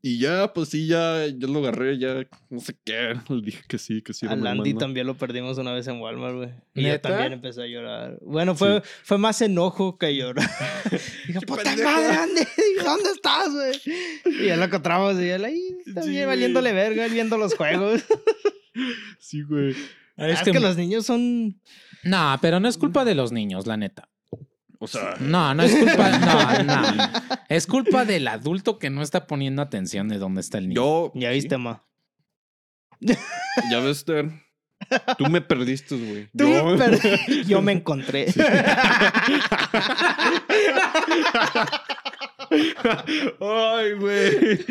Speaker 3: Y ya, pues sí, ya, yo lo agarré, ya, no sé qué. Le dije que sí, que sí.
Speaker 1: A Landy también lo perdimos una vez en Walmart, güey. Y yo también empecé a llorar. Bueno, fue, fue más enojo que llorar. Dije, puta
Speaker 3: pendejo".
Speaker 1: madre, Andy, ¿dónde estás, güey? Y ya lo encontramos y él ahí, está
Speaker 3: Sí,
Speaker 1: valiéndole verga, él viendo los juegos.
Speaker 3: Sí, güey.
Speaker 1: Es,
Speaker 4: que-
Speaker 1: que los niños son...
Speaker 4: No, pero no es culpa de los niños, la neta.
Speaker 3: O sea,
Speaker 4: No, no es culpa. No, no. Es culpa del adulto que no está poniendo atención de dónde está el niño.
Speaker 3: yo.
Speaker 1: Ya viste, ma.
Speaker 3: Ya ves, Ter, Tú me perdiste, güey.
Speaker 1: Tú
Speaker 3: Yo-
Speaker 1: me perdí. Yo me encontré.
Speaker 3: Ay, güey.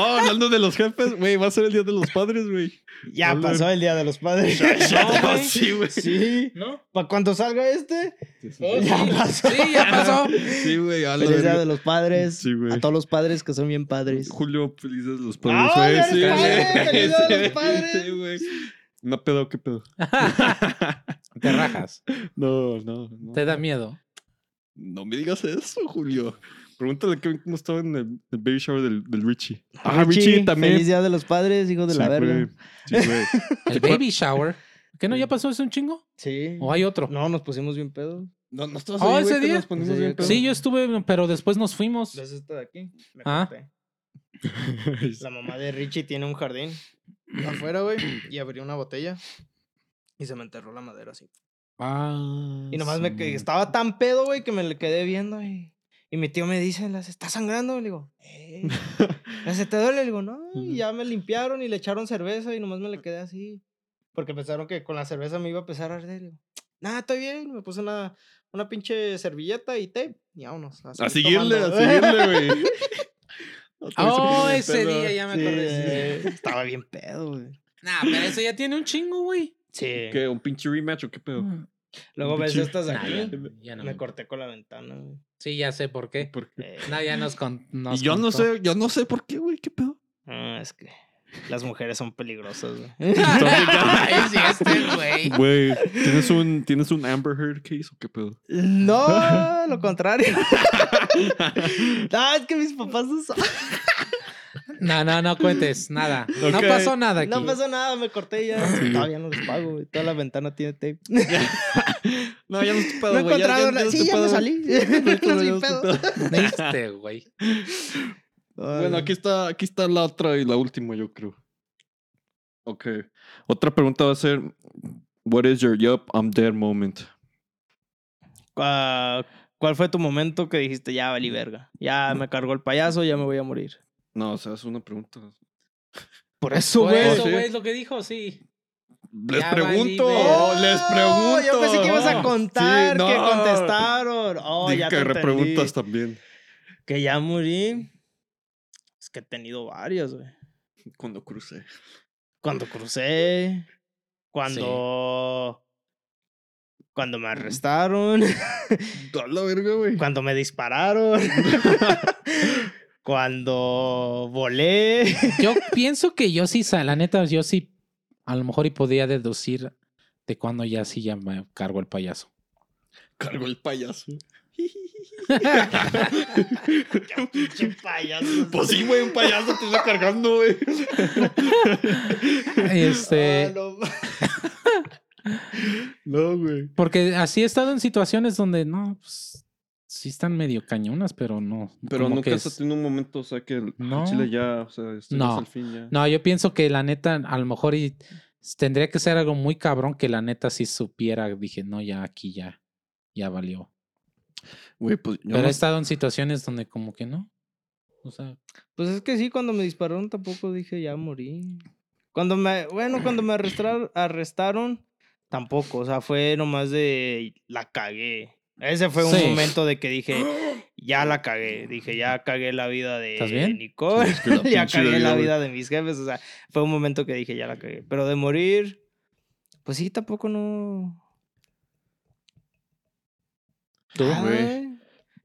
Speaker 3: Oh, hablando de los jefes, güey, va a ser el día de los padres, güey.
Speaker 1: Ya pasó el día de los padres.
Speaker 3: No, sí, güey.
Speaker 1: Sí.
Speaker 4: ¿No?
Speaker 1: Para cuando salga este.
Speaker 4: Oh,
Speaker 1: Ya
Speaker 4: sí.
Speaker 1: pasó.
Speaker 4: Sí, ya pasó.
Speaker 3: Sí, güey.
Speaker 1: Feliz día de los padres.
Speaker 3: Sí, güey.
Speaker 1: A todos los padres que son bien padres.
Speaker 3: Julio, felices los padres.
Speaker 1: ¡Ah,
Speaker 3: güey.
Speaker 1: día de
Speaker 3: Sí,
Speaker 1: padres! ¡Feliz día de los padres!
Speaker 3: Sí, güey. No pedo, ¿qué pedo?
Speaker 4: Te rajas.
Speaker 3: No, no, no.
Speaker 4: Te da miedo.
Speaker 3: No me digas eso, Julio. Pregúntale Kevin cómo estaba en el, el baby shower del, del Richie. Ah, Richie, también.
Speaker 1: Feliz día de los padres, hijo de
Speaker 3: Sí,
Speaker 1: la
Speaker 3: güey.
Speaker 1: verga.
Speaker 3: Sí, güey.
Speaker 4: El baby shower. ¿Qué no ya pasó eso un chingo?
Speaker 1: Sí.
Speaker 4: ¿O hay otro?
Speaker 1: No, nos pusimos bien pedos.
Speaker 3: No, no estabas
Speaker 4: Oh,
Speaker 3: ahí,
Speaker 4: ese
Speaker 3: que
Speaker 4: día.
Speaker 3: nos ponimos
Speaker 1: Ese
Speaker 3: bien
Speaker 1: día,
Speaker 3: pedos.
Speaker 4: Sí, yo estuve, pero después nos fuimos.
Speaker 1: ¿Ves esta de aquí? Me
Speaker 4: Ah.
Speaker 1: La mamá de Richie tiene un jardín afuera, güey, y abrió una botella y se me enterró la madera así.
Speaker 4: Ah,
Speaker 1: Y nomás me
Speaker 4: sí.
Speaker 1: que estaba tan pedo, güey, que me le quedé viendo y, y mi tío me dice, "Las- ¿está sangrando? Le digo, "Eh". "¿Ya ¿se te duele? Le digo, no, y ya me limpiaron y le echaron cerveza y nomás me le quedé así. Porque pensaron que con la cerveza me iba a empezar a arder. Le digo, nada, estoy bien. Me puse una, una pinche servilleta y tape y vámonos.
Speaker 3: A
Speaker 1: seguir
Speaker 3: seguirle, a
Speaker 1: tomando".
Speaker 3: seguirle, güey.
Speaker 4: Oh, ese
Speaker 3: pedo.
Speaker 4: día ya me
Speaker 1: Sí,
Speaker 4: acordé.
Speaker 1: estaba bien pedo, güey.
Speaker 4: Nah, pero eso ya tiene un chingo, güey.
Speaker 1: Sí.
Speaker 3: ¿Qué? ¿Un pinche rematch o qué pedo?
Speaker 1: Luego ves estas
Speaker 4: Nah,
Speaker 1: aquí.
Speaker 4: ya, ya no.
Speaker 1: me corté con la ventana, güey.
Speaker 4: Sí, ya sé por qué.
Speaker 3: ¿Por qué?
Speaker 1: Eh,
Speaker 4: No, ya nos, con, nos
Speaker 3: Y yo no sé, yo no sé por qué, güey, qué pedo.
Speaker 1: ah, es que las mujeres son peligrosas, güey.
Speaker 4: Ay, sí, este güey.
Speaker 3: Güey, ¿tienes un, ¿tienes un Amber Heard case o qué pedo?
Speaker 1: No, lo contrario. no, es que mis papás no son-
Speaker 4: No, no, no cuentes nada. No pasó nada aquí.
Speaker 1: No pasó nada, me corté ya. Todavía no les pago, güey. Toda la ventana tiene tape.
Speaker 3: No, ya no estoy pedo,
Speaker 1: No he
Speaker 3: güey.
Speaker 1: encontrado. Sí, ya me salí. No soy pedo.
Speaker 4: Güey.
Speaker 3: Bueno, aquí está, aquí está la otra y la última, yo creo. Ok. Otra pregunta va a ser: What is your yup, I'm dead moment?
Speaker 1: Ah, ¿Cuál fue tu momento que dijiste, ya valí verga? Ya me cargó el payaso, ya me voy a morir.
Speaker 3: No, o sea, es una pregunta.
Speaker 1: Por eso,
Speaker 4: Por
Speaker 1: güey.
Speaker 4: eso,
Speaker 3: sí.
Speaker 4: güey, es lo que dijo, sí.
Speaker 3: Les
Speaker 4: Ya
Speaker 3: pregunto, les
Speaker 1: Oh,
Speaker 3: pregunto.
Speaker 1: Yo pensé que ibas a
Speaker 3: Oh,
Speaker 1: contar
Speaker 3: sí,
Speaker 1: que contestaron. Oh,
Speaker 3: Dije
Speaker 1: ya
Speaker 3: que
Speaker 1: te
Speaker 3: repreguntas
Speaker 1: entendí.
Speaker 3: también.
Speaker 1: Que ya morí. Es que he tenido varios, güey.
Speaker 3: Cuando crucé.
Speaker 1: Cuando crucé. Cuando. cuando me arrestaron,
Speaker 3: A la verga, güey.
Speaker 1: cuando me dispararon, cuando volé.
Speaker 4: Yo pienso que yo sí, sa- la neta, yo sí, a lo mejor y podía deducir de cuando ya sí ya me cargo el payaso.
Speaker 3: Cargo el payaso.
Speaker 1: Pinche payaso.
Speaker 3: Pues sí, güey, un payaso te está cargando, güey.
Speaker 4: Este,
Speaker 1: Ah, No,
Speaker 3: güey.
Speaker 4: porque así he estado en situaciones donde no, pues sí están medio cañonas, pero no.
Speaker 3: Pero
Speaker 4: como
Speaker 3: nunca has tenido un momento, o sea, que el
Speaker 4: No.
Speaker 3: Chile ya, o sea,
Speaker 4: No.
Speaker 3: al fin ya.
Speaker 4: No, yo pienso que la neta, a lo mejor y tendría que ser algo muy cabrón que la neta sí supiera. Dije, no, ya aquí ya, ya valió.
Speaker 3: Güey, pues yo
Speaker 4: Pero
Speaker 3: no-
Speaker 4: he estado en situaciones donde como que no. O sea,
Speaker 1: Pues es que sí, cuando me dispararon tampoco dije ya morí. Cuando me, bueno, cuando me arrestaron, arrestaron tampoco, o sea, fue nomás de la cagué. Ese fue un
Speaker 4: Sí.
Speaker 1: momento de que dije, ya la cagué, dije, ya cagué la vida de. Nicole,
Speaker 3: Sí, es que la
Speaker 1: ya cagué la vida de mis jefes, o sea, fue un momento que dije, ya la cagué. Pero de morir, pues sí, tampoco no...
Speaker 4: ¿Tú?
Speaker 3: Güey.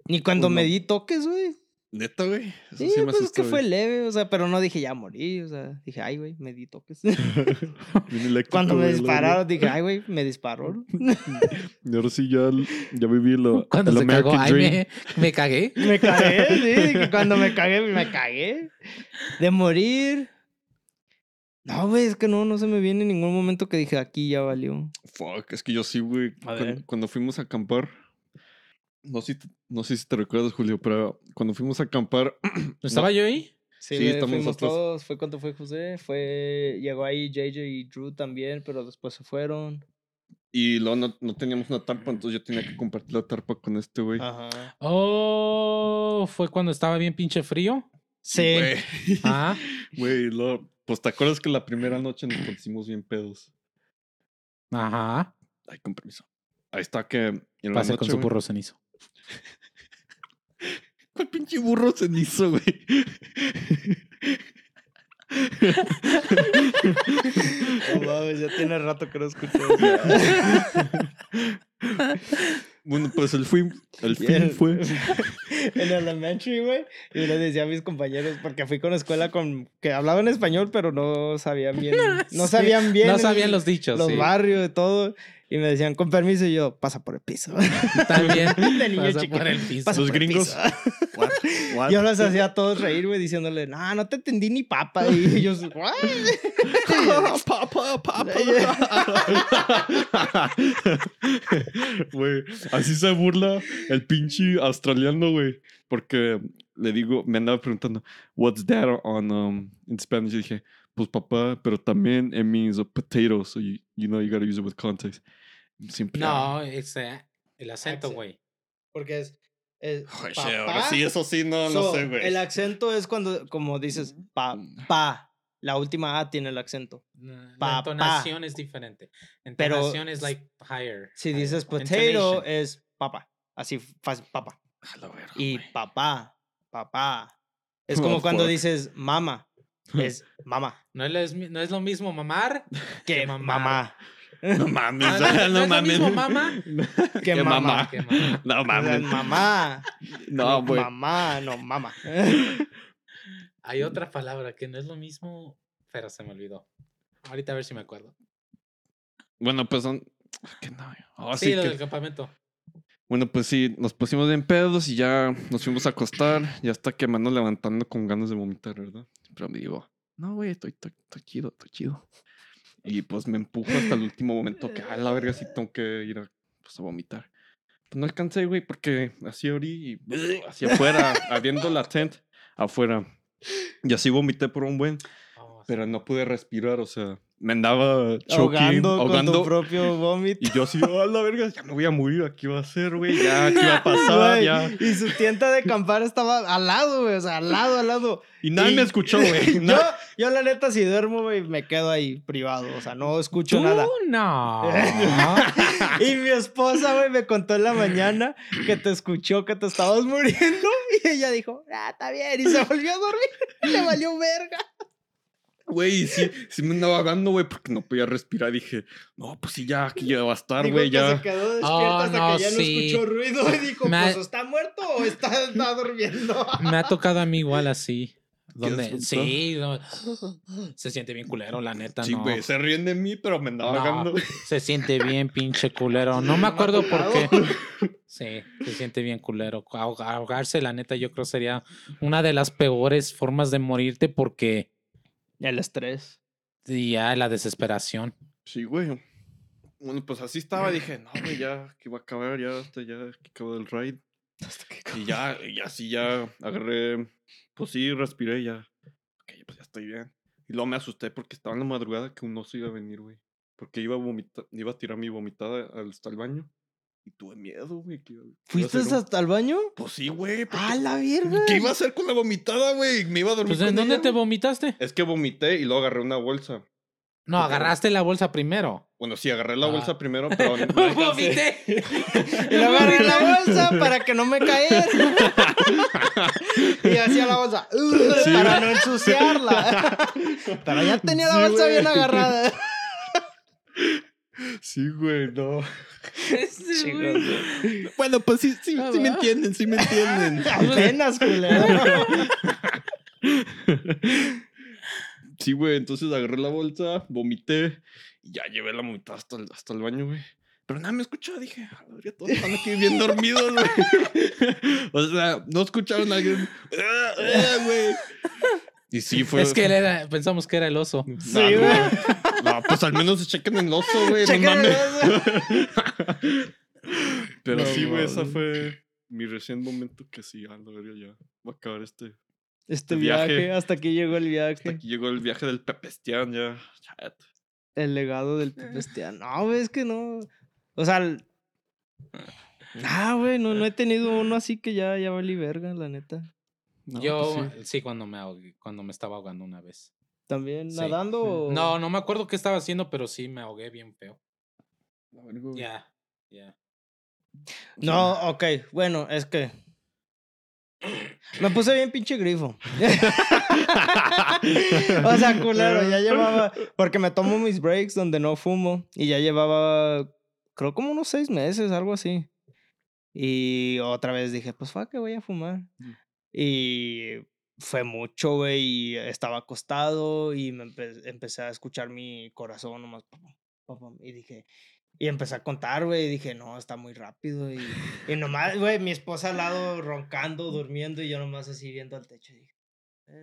Speaker 1: Ni cuando me di toques, güey.
Speaker 3: Neta, güey. Eso
Speaker 1: Sí,
Speaker 3: sí, me
Speaker 1: pues es que fue leve, o sea, pero no dije ya morí, o sea, dije, ay, güey, me di toques. Cuando me dispararon, dije, ay, güey, me disparó.
Speaker 3: Y ahora sí ya, ya viví lo,
Speaker 4: cuando
Speaker 3: el
Speaker 4: se cagó,
Speaker 3: American
Speaker 4: ay,
Speaker 3: Dream.
Speaker 4: me, me cagué.
Speaker 1: Me cagué, sí, dije, cuando me cagué, me cagué. De morir. No, güey, es que no, no se me viene en ningún momento que dije, aquí ya valió.
Speaker 3: Fuck, es que yo sí, güey. Cuando, fuimos a acampar. No sé, si te- no sé si te recuerdas, Julio, pero cuando fuimos a acampar.
Speaker 4: ¿Estaba yo ahí?
Speaker 1: Sí,
Speaker 3: Sí, estamos
Speaker 1: fuimos
Speaker 3: nosotros.
Speaker 1: todos. Fue cuando fue José, fue, llegó ahí JJ y Drew también, pero después se fueron.
Speaker 3: Y luego no, no teníamos una tarpa, entonces yo tenía que compartir la tarpa con este güey.
Speaker 1: Ajá.
Speaker 4: Oh, fue cuando estaba bien pinche frío.
Speaker 1: Sí.
Speaker 3: Güey,
Speaker 4: Ah,
Speaker 3: Güey, luego, pues te acuerdas que la primera noche nos pusimos bien pedos.
Speaker 4: ajá.
Speaker 3: Ay, con permiso. Ahí está que en la
Speaker 4: Pase
Speaker 3: noche,
Speaker 4: con su
Speaker 3: güey-
Speaker 4: burro cenizo.
Speaker 3: ¿Cuál pinche burro cenizo, güey?
Speaker 1: No mames, ya tiene rato que no escucho eso.
Speaker 3: bueno, pues el fin, el fue.
Speaker 1: en elementary, güey. Y le decía a mis compañeros, porque fui con escuela con que hablaban español, pero no sabían bien. No sabían bien.
Speaker 4: No
Speaker 1: el-
Speaker 4: sabían los dichos.
Speaker 1: los
Speaker 4: sí.
Speaker 1: barrios y todo. Y me decían, con permiso, y yo, pasa por el piso.
Speaker 4: También.
Speaker 1: De niño
Speaker 4: pasa
Speaker 1: chiquito.
Speaker 4: por el piso.
Speaker 1: Pasa
Speaker 3: Los
Speaker 1: por el
Speaker 3: gringos.
Speaker 1: piso.
Speaker 3: What? What?
Speaker 1: Yo los hacía a todos reír, güey, diciéndole, no, no te entendí ni papa. Y ellos, ¿what?
Speaker 3: Papa, papa. Güey, así se burla el pinche australiano, güey. Porque le digo, me andaba preguntando, what's that on um, in Spanish? Y dije, pues papá, pero también it means a potato, so you, you know you gotta use it with context.
Speaker 4: No, es el acento,
Speaker 1: Accent.
Speaker 4: güey.
Speaker 1: Porque es, es
Speaker 3: Ay,
Speaker 1: papá.
Speaker 3: ahora sí, eso sí, no, no
Speaker 1: So,
Speaker 3: sé, güey.
Speaker 1: El acento es cuando, como dices, pa, pa. La última A tiene el acento.
Speaker 4: La
Speaker 1: Papá.
Speaker 4: entonación es diferente.
Speaker 1: Pero
Speaker 4: Entonación es like higher.
Speaker 1: Si
Speaker 4: higher.
Speaker 1: dices potato, es papa. Así fácil,
Speaker 3: la verga,
Speaker 1: Y papá, papá. Es
Speaker 3: Oh,
Speaker 1: como cuando
Speaker 3: fuck.
Speaker 1: dices mama. Es mamá.
Speaker 4: No es, no es lo mismo mamar
Speaker 1: Que
Speaker 4: Que mamar.
Speaker 1: mamá.
Speaker 3: No mames,
Speaker 4: Ah, no, no
Speaker 3: mames.
Speaker 4: mismo mamá
Speaker 1: Que
Speaker 3: Que
Speaker 1: mamá.
Speaker 4: que mamá.
Speaker 3: No mames.
Speaker 1: mamá.
Speaker 3: No, güey.
Speaker 1: Mamá, no, mamá.
Speaker 4: Hay otra palabra que no es lo mismo, pero se me olvidó. Ahorita a ver si me acuerdo.
Speaker 3: Bueno, pues son. ¿Qué no? Oh,
Speaker 4: sí,
Speaker 3: sí,
Speaker 4: lo
Speaker 3: que-
Speaker 4: del campamento.
Speaker 3: Bueno, pues sí, nos pusimos en pedos y ya nos fuimos a acostar. Ya está quemando, levantando con ganas de vomitar, ¿verdad? Pero me digo, no, güey, estoy, estoy, estoy chido, estoy chido. Y pues me empujo hasta el último momento que, a la verga, sí tengo que ir a, pues, a vomitar. Pues no alcancé, güey, porque así orí y hacia afuera, abriendo la tent, afuera. Y así vomité por un buen,
Speaker 4: Oh,
Speaker 3: pero no pude respirar, o sea, me andaba choking,
Speaker 1: ahogando,
Speaker 3: ahogando.
Speaker 1: con tu propio vómito.
Speaker 3: Y yo así, a la verga, ya me voy a morir, aquí va a ser, güey, ya, aquí va a pasar, ya.
Speaker 1: Y su tienda de acampar estaba al lado, güey. O sea, al lado, al lado.
Speaker 3: Y nadie
Speaker 1: Y-
Speaker 3: me escuchó, güey.
Speaker 1: yo, yo, la neta, si duermo, güey, me quedo ahí privado. O sea, no escucho
Speaker 4: ¿Tú?
Speaker 1: nada.
Speaker 4: No.
Speaker 1: Y mi esposa, güey, me contó en la mañana que te escuchó que te estabas muriendo. Y ella dijo, ah, está bien. Y se volvió a dormir. Le valió verga.
Speaker 3: Güey, sí, sí me andaba ahogando, güey, porque no podía respirar. Dije, no, pues sí, ya, aquí ya va a estar, güey, ya.
Speaker 1: se quedó despierto
Speaker 4: Oh,
Speaker 1: hasta
Speaker 4: no,
Speaker 1: que ya
Speaker 4: sí.
Speaker 1: no escuchó ruido y dijo,
Speaker 4: Me ha-
Speaker 1: pues, ¿o ¿está muerto o está, está durmiendo?
Speaker 4: Me ha tocado a mí igual así. Donde, sí, no, se siente bien culero, la neta,
Speaker 3: Sí,
Speaker 4: no.
Speaker 3: güey, se ríen de mí, pero me andaba
Speaker 4: No,
Speaker 3: ahogando.
Speaker 4: se siente bien pinche culero. No me acuerdo por qué. Sí, se siente bien culero. Ahog- Ahogarse, la neta, yo creo sería una de las peores formas de morirte porque
Speaker 1: El estrés.
Speaker 4: ya la desesperación.
Speaker 3: Sí, güey. Bueno, pues así estaba. Dije, no, güey, ya que iba a acabar, ya hasta ya que acabó el ride. Y ya, y así ya agarré. Pues sí, respiré ya. Ok, pues ya estoy bien. Y luego me asusté porque estaba en la madrugada que un oso iba a venir, güey. Porque iba a vomitar, iba a tirar mi vomitada al- hasta el baño. Y tuve miedo, güey. que
Speaker 1: ¿Fuiste
Speaker 3: un-
Speaker 1: hasta el baño?
Speaker 3: Pues sí, güey. porque-
Speaker 1: ¡A la verga!
Speaker 3: ¿Qué iba a hacer con la vomitada, güey? Me iba a dormir.
Speaker 4: Pues, ¿en dónde
Speaker 3: ella,
Speaker 4: te
Speaker 3: güey.
Speaker 4: vomitaste?
Speaker 3: Es que vomité y luego agarré una bolsa.
Speaker 4: No, agarraste la bolsa primero.
Speaker 3: Bueno, sí, agarré la
Speaker 4: Ah.
Speaker 3: bolsa primero, pero no.
Speaker 4: ¡Vomité!
Speaker 1: Y lo agarré la bolsa para que no me cayera. y hacía la bolsa "Ugh", para no ensuciarla. Pero ya tenía la
Speaker 3: Sí,
Speaker 1: bolsa
Speaker 3: güey.
Speaker 1: bien agarrada.
Speaker 3: Sí, güey, no.
Speaker 1: Chicos,
Speaker 3: Bueno, pues sí, sí,
Speaker 4: Ah,
Speaker 3: sí me entienden, sí me entienden.
Speaker 1: Apenas, culero.
Speaker 3: Sí, güey, entonces agarré la bolsa, vomité y ya llevé la vomitada hasta el, hasta el baño, güey. Pero nada me escuchó, dije, "A la verga, todos están aquí bien dormidos, güey. o sea, no escucharon a alguien, "Ah, ah", güey. Y sí, fue.
Speaker 4: Es que él era, pensamos que era el oso.
Speaker 3: No,
Speaker 1: Sí, güey.
Speaker 3: No, pues al menos se chequen el oso, güey. No mames. Pero
Speaker 1: No
Speaker 3: sí, güey, esa fue mi recién momento que sí, a la verga, ya va a acabar este.
Speaker 1: Este
Speaker 3: Viaje.
Speaker 1: viaje, hasta aquí llegó el
Speaker 3: Hasta
Speaker 1: viaje.
Speaker 3: aquí llegó el viaje del Pepestian, ya. Chat.
Speaker 1: El legado del Pepestian. No, güey, es que no. O sea. el- Ah, güey, no, no he tenido uno así que ya, ya valí verga, la neta.
Speaker 3: No,
Speaker 4: Yo
Speaker 3: pues sí.
Speaker 4: sí. cuando me ahogué, cuando me estaba ahogando una vez.
Speaker 1: ¿También
Speaker 4: Sí.
Speaker 1: nadando? o-
Speaker 4: No, no me acuerdo qué estaba haciendo, pero sí me ahogué bien feo. Ya, ya.
Speaker 1: No, ok, bueno, es que. Me puse bien pinche grifo. o sea, culero, ya llevaba. Porque me tomo mis breaks donde no fumo. Y ya llevaba, creo como unos seis meses, algo así. Y otra vez dije, pues fue que voy a fumar. Y fue mucho, güey. Y estaba acostado y me empe- empecé a escuchar mi corazón nomás. Y dije, y empecé a contar, güey, y dije, no, está muy rápido. Y, y nomás, güey, mi esposa al lado roncando, durmiendo, y yo nomás así viendo al techo. Y dije,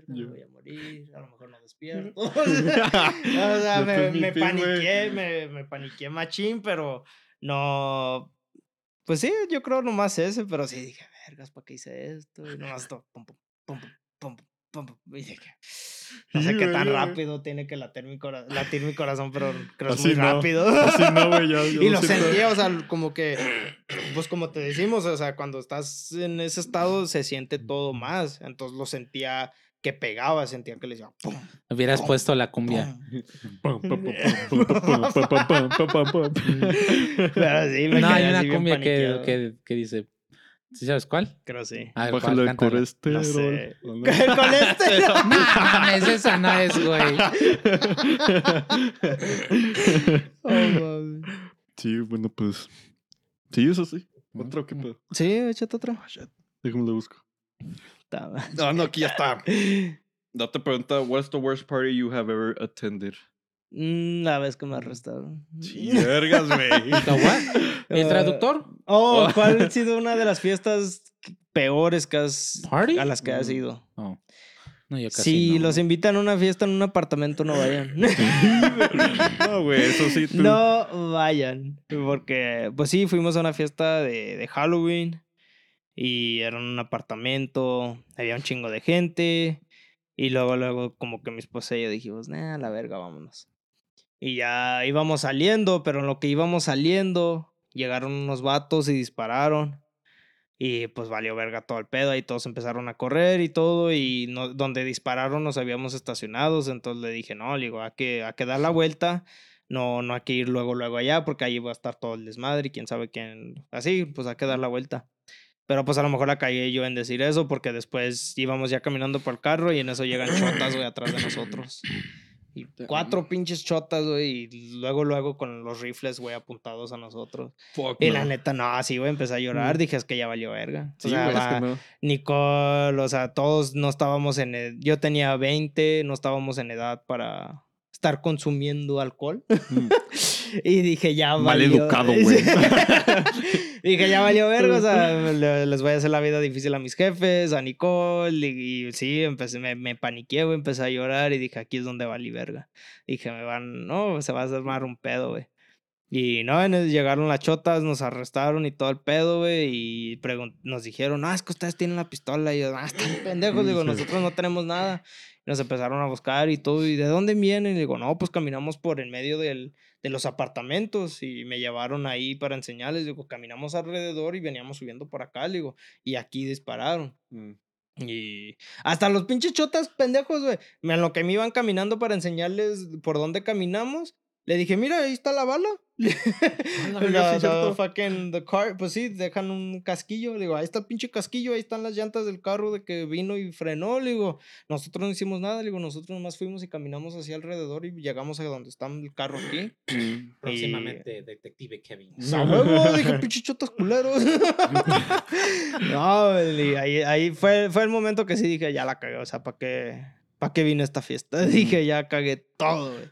Speaker 1: me voy a morir, a lo mejor no despierto. o sea,
Speaker 3: No
Speaker 1: me, me paniqué, me, me paniqué machín, pero no. Pues sí, yo creo nomás ese, pero sí dije, vergas, ¿para qué hice esto? Y nomás todo, pum, pum, pum, pum, pum, y dije, no sé
Speaker 3: Sí,
Speaker 1: qué tan rápido tiene que latir mi, cora- latir mi corazón, pero creo que es
Speaker 3: Así
Speaker 1: muy
Speaker 3: no,
Speaker 1: rápido.
Speaker 3: Así no, güey, ya. yo
Speaker 1: Y lo
Speaker 3: siento.
Speaker 1: sentía, o sea, como que, pues como te decimos, o sea, cuando estás en ese estado se siente todo más. Entonces lo sentía que pegaba, sentían que les decía. ¡pum!
Speaker 4: Hubieras puesto la cumbia. No, hay una cumbia que, que, que, dice. ¿Sí sabes cuál?
Speaker 1: Creo sí.
Speaker 4: A ver,
Speaker 3: Bájale el colesterol.
Speaker 1: No sé.
Speaker 3: ¿El no,
Speaker 4: mames, esa no es, güey.
Speaker 3: sí, bueno, pues. Sí, eso sí. Otro, ¿qué pedo?
Speaker 1: Sí, échate otro.
Speaker 3: Déjame lo busco. No, no, aquí ya está. No te pregunta, what's the worst party you have ever attended?
Speaker 1: Mm, La vez que me arrestaron.
Speaker 3: Sí, vergas, güey.
Speaker 4: ¿El
Speaker 1: Eh,
Speaker 4: traductor?
Speaker 1: Oh,
Speaker 3: Oh.
Speaker 1: ¿cuál ha sido una de las fiestas peores que has,
Speaker 4: ¿Party?
Speaker 1: a las que has ido?
Speaker 4: Oh. No, yo casi
Speaker 1: Si
Speaker 4: no.
Speaker 1: los invitan a una fiesta en un apartamento, no vayan.
Speaker 3: No, güey, eso sí. Tú.
Speaker 1: no vayan. Porque, pues sí, fuimos a una fiesta de, de Halloween y era un apartamento, había un chingo de gente y luego, luego, como que mi esposa y yo dijimos, nah, la verga, vámonos. Y ya íbamos saliendo, pero en lo que íbamos saliendo, llegaron unos vatos y dispararon. Y pues valió verga todo el pedo, ahí todos empezaron a correr y todo, y no, donde dispararon nos habíamos estacionados, entonces le dije, no, le digo, hay que, hay que dar la vuelta, no, no hay que ir luego, luego allá, porque ahí va a estar todo el desmadre y quién sabe quién, así, pues hay que dar la vuelta. Pero pues a lo mejor la cagué yo en decir eso, porque después íbamos ya caminando por el carro y en eso llegan chotas, güey, atrás de nosotros. Y cuatro pinches chotas, güey. Y luego, luego con los rifles, güey, apuntados a nosotros.
Speaker 3: Fuck,
Speaker 1: Y la neta, no, así, güey, empecé a llorar.
Speaker 3: Mm.
Speaker 1: Dije, es que ya valió verga.
Speaker 3: Sí,
Speaker 1: o sea,
Speaker 3: es que no.
Speaker 1: Nicole, o sea, todos no estábamos en ed- Yo tenía 20, no estábamos en edad para estar consumiendo alcohol.
Speaker 3: Mm.
Speaker 1: y dije, ya
Speaker 3: Mal
Speaker 1: valió.
Speaker 3: educado, güey.
Speaker 1: dije, ya valió verga, o sea, le- les voy a hacer la vida difícil a mis jefes, a Nicole. Y, y sí, empecé, me, me paniqué, güey, empecé a llorar y dije, aquí es donde valí verga. Dije, me van, no, se va a armar un pedo, güey. Y no, el- llegaron las chotas, nos arrestaron y todo el pedo, güey. Y nos dijeron, ah, es que ustedes tienen la pistola. Y yo, ah, están pendejos. Digo, nosotros no tenemos nada. Y nos empezaron a buscar y todo. ¿Y de dónde vienen? Y digo, no, pues caminamos por en medio del, de los apartamentos. Y me llevaron ahí para enseñarles. Digo, caminamos alrededor y veníamos subiendo por acá. Digo, y aquí dispararon.
Speaker 3: Mm.
Speaker 1: Y hasta los pinches chotas pendejos, güey. En lo que me iban caminando para enseñarles por dónde caminamos, le dije, mira, ahí está la bala.
Speaker 3: la
Speaker 1: fucking- the car- pues sí, dejan un casquillo. Le digo, ahí está el pinche casquillo, ahí están las llantas del carro de que vino y frenó. Le digo, nosotros no hicimos nada. Le digo, nosotros nomás fuimos y caminamos hacia alrededor y llegamos a donde está el carro aquí.
Speaker 4: Próximamente, Detective Kevin.
Speaker 1: ¡A huevo! Dije, pinches chotas culeros. no, y ahí, ahí fue, fue el momento que sí dije, ya la cagué. O sea, ¿para qué, ¿para qué vine a esta fiesta? Dije, ya cagué todo, güey.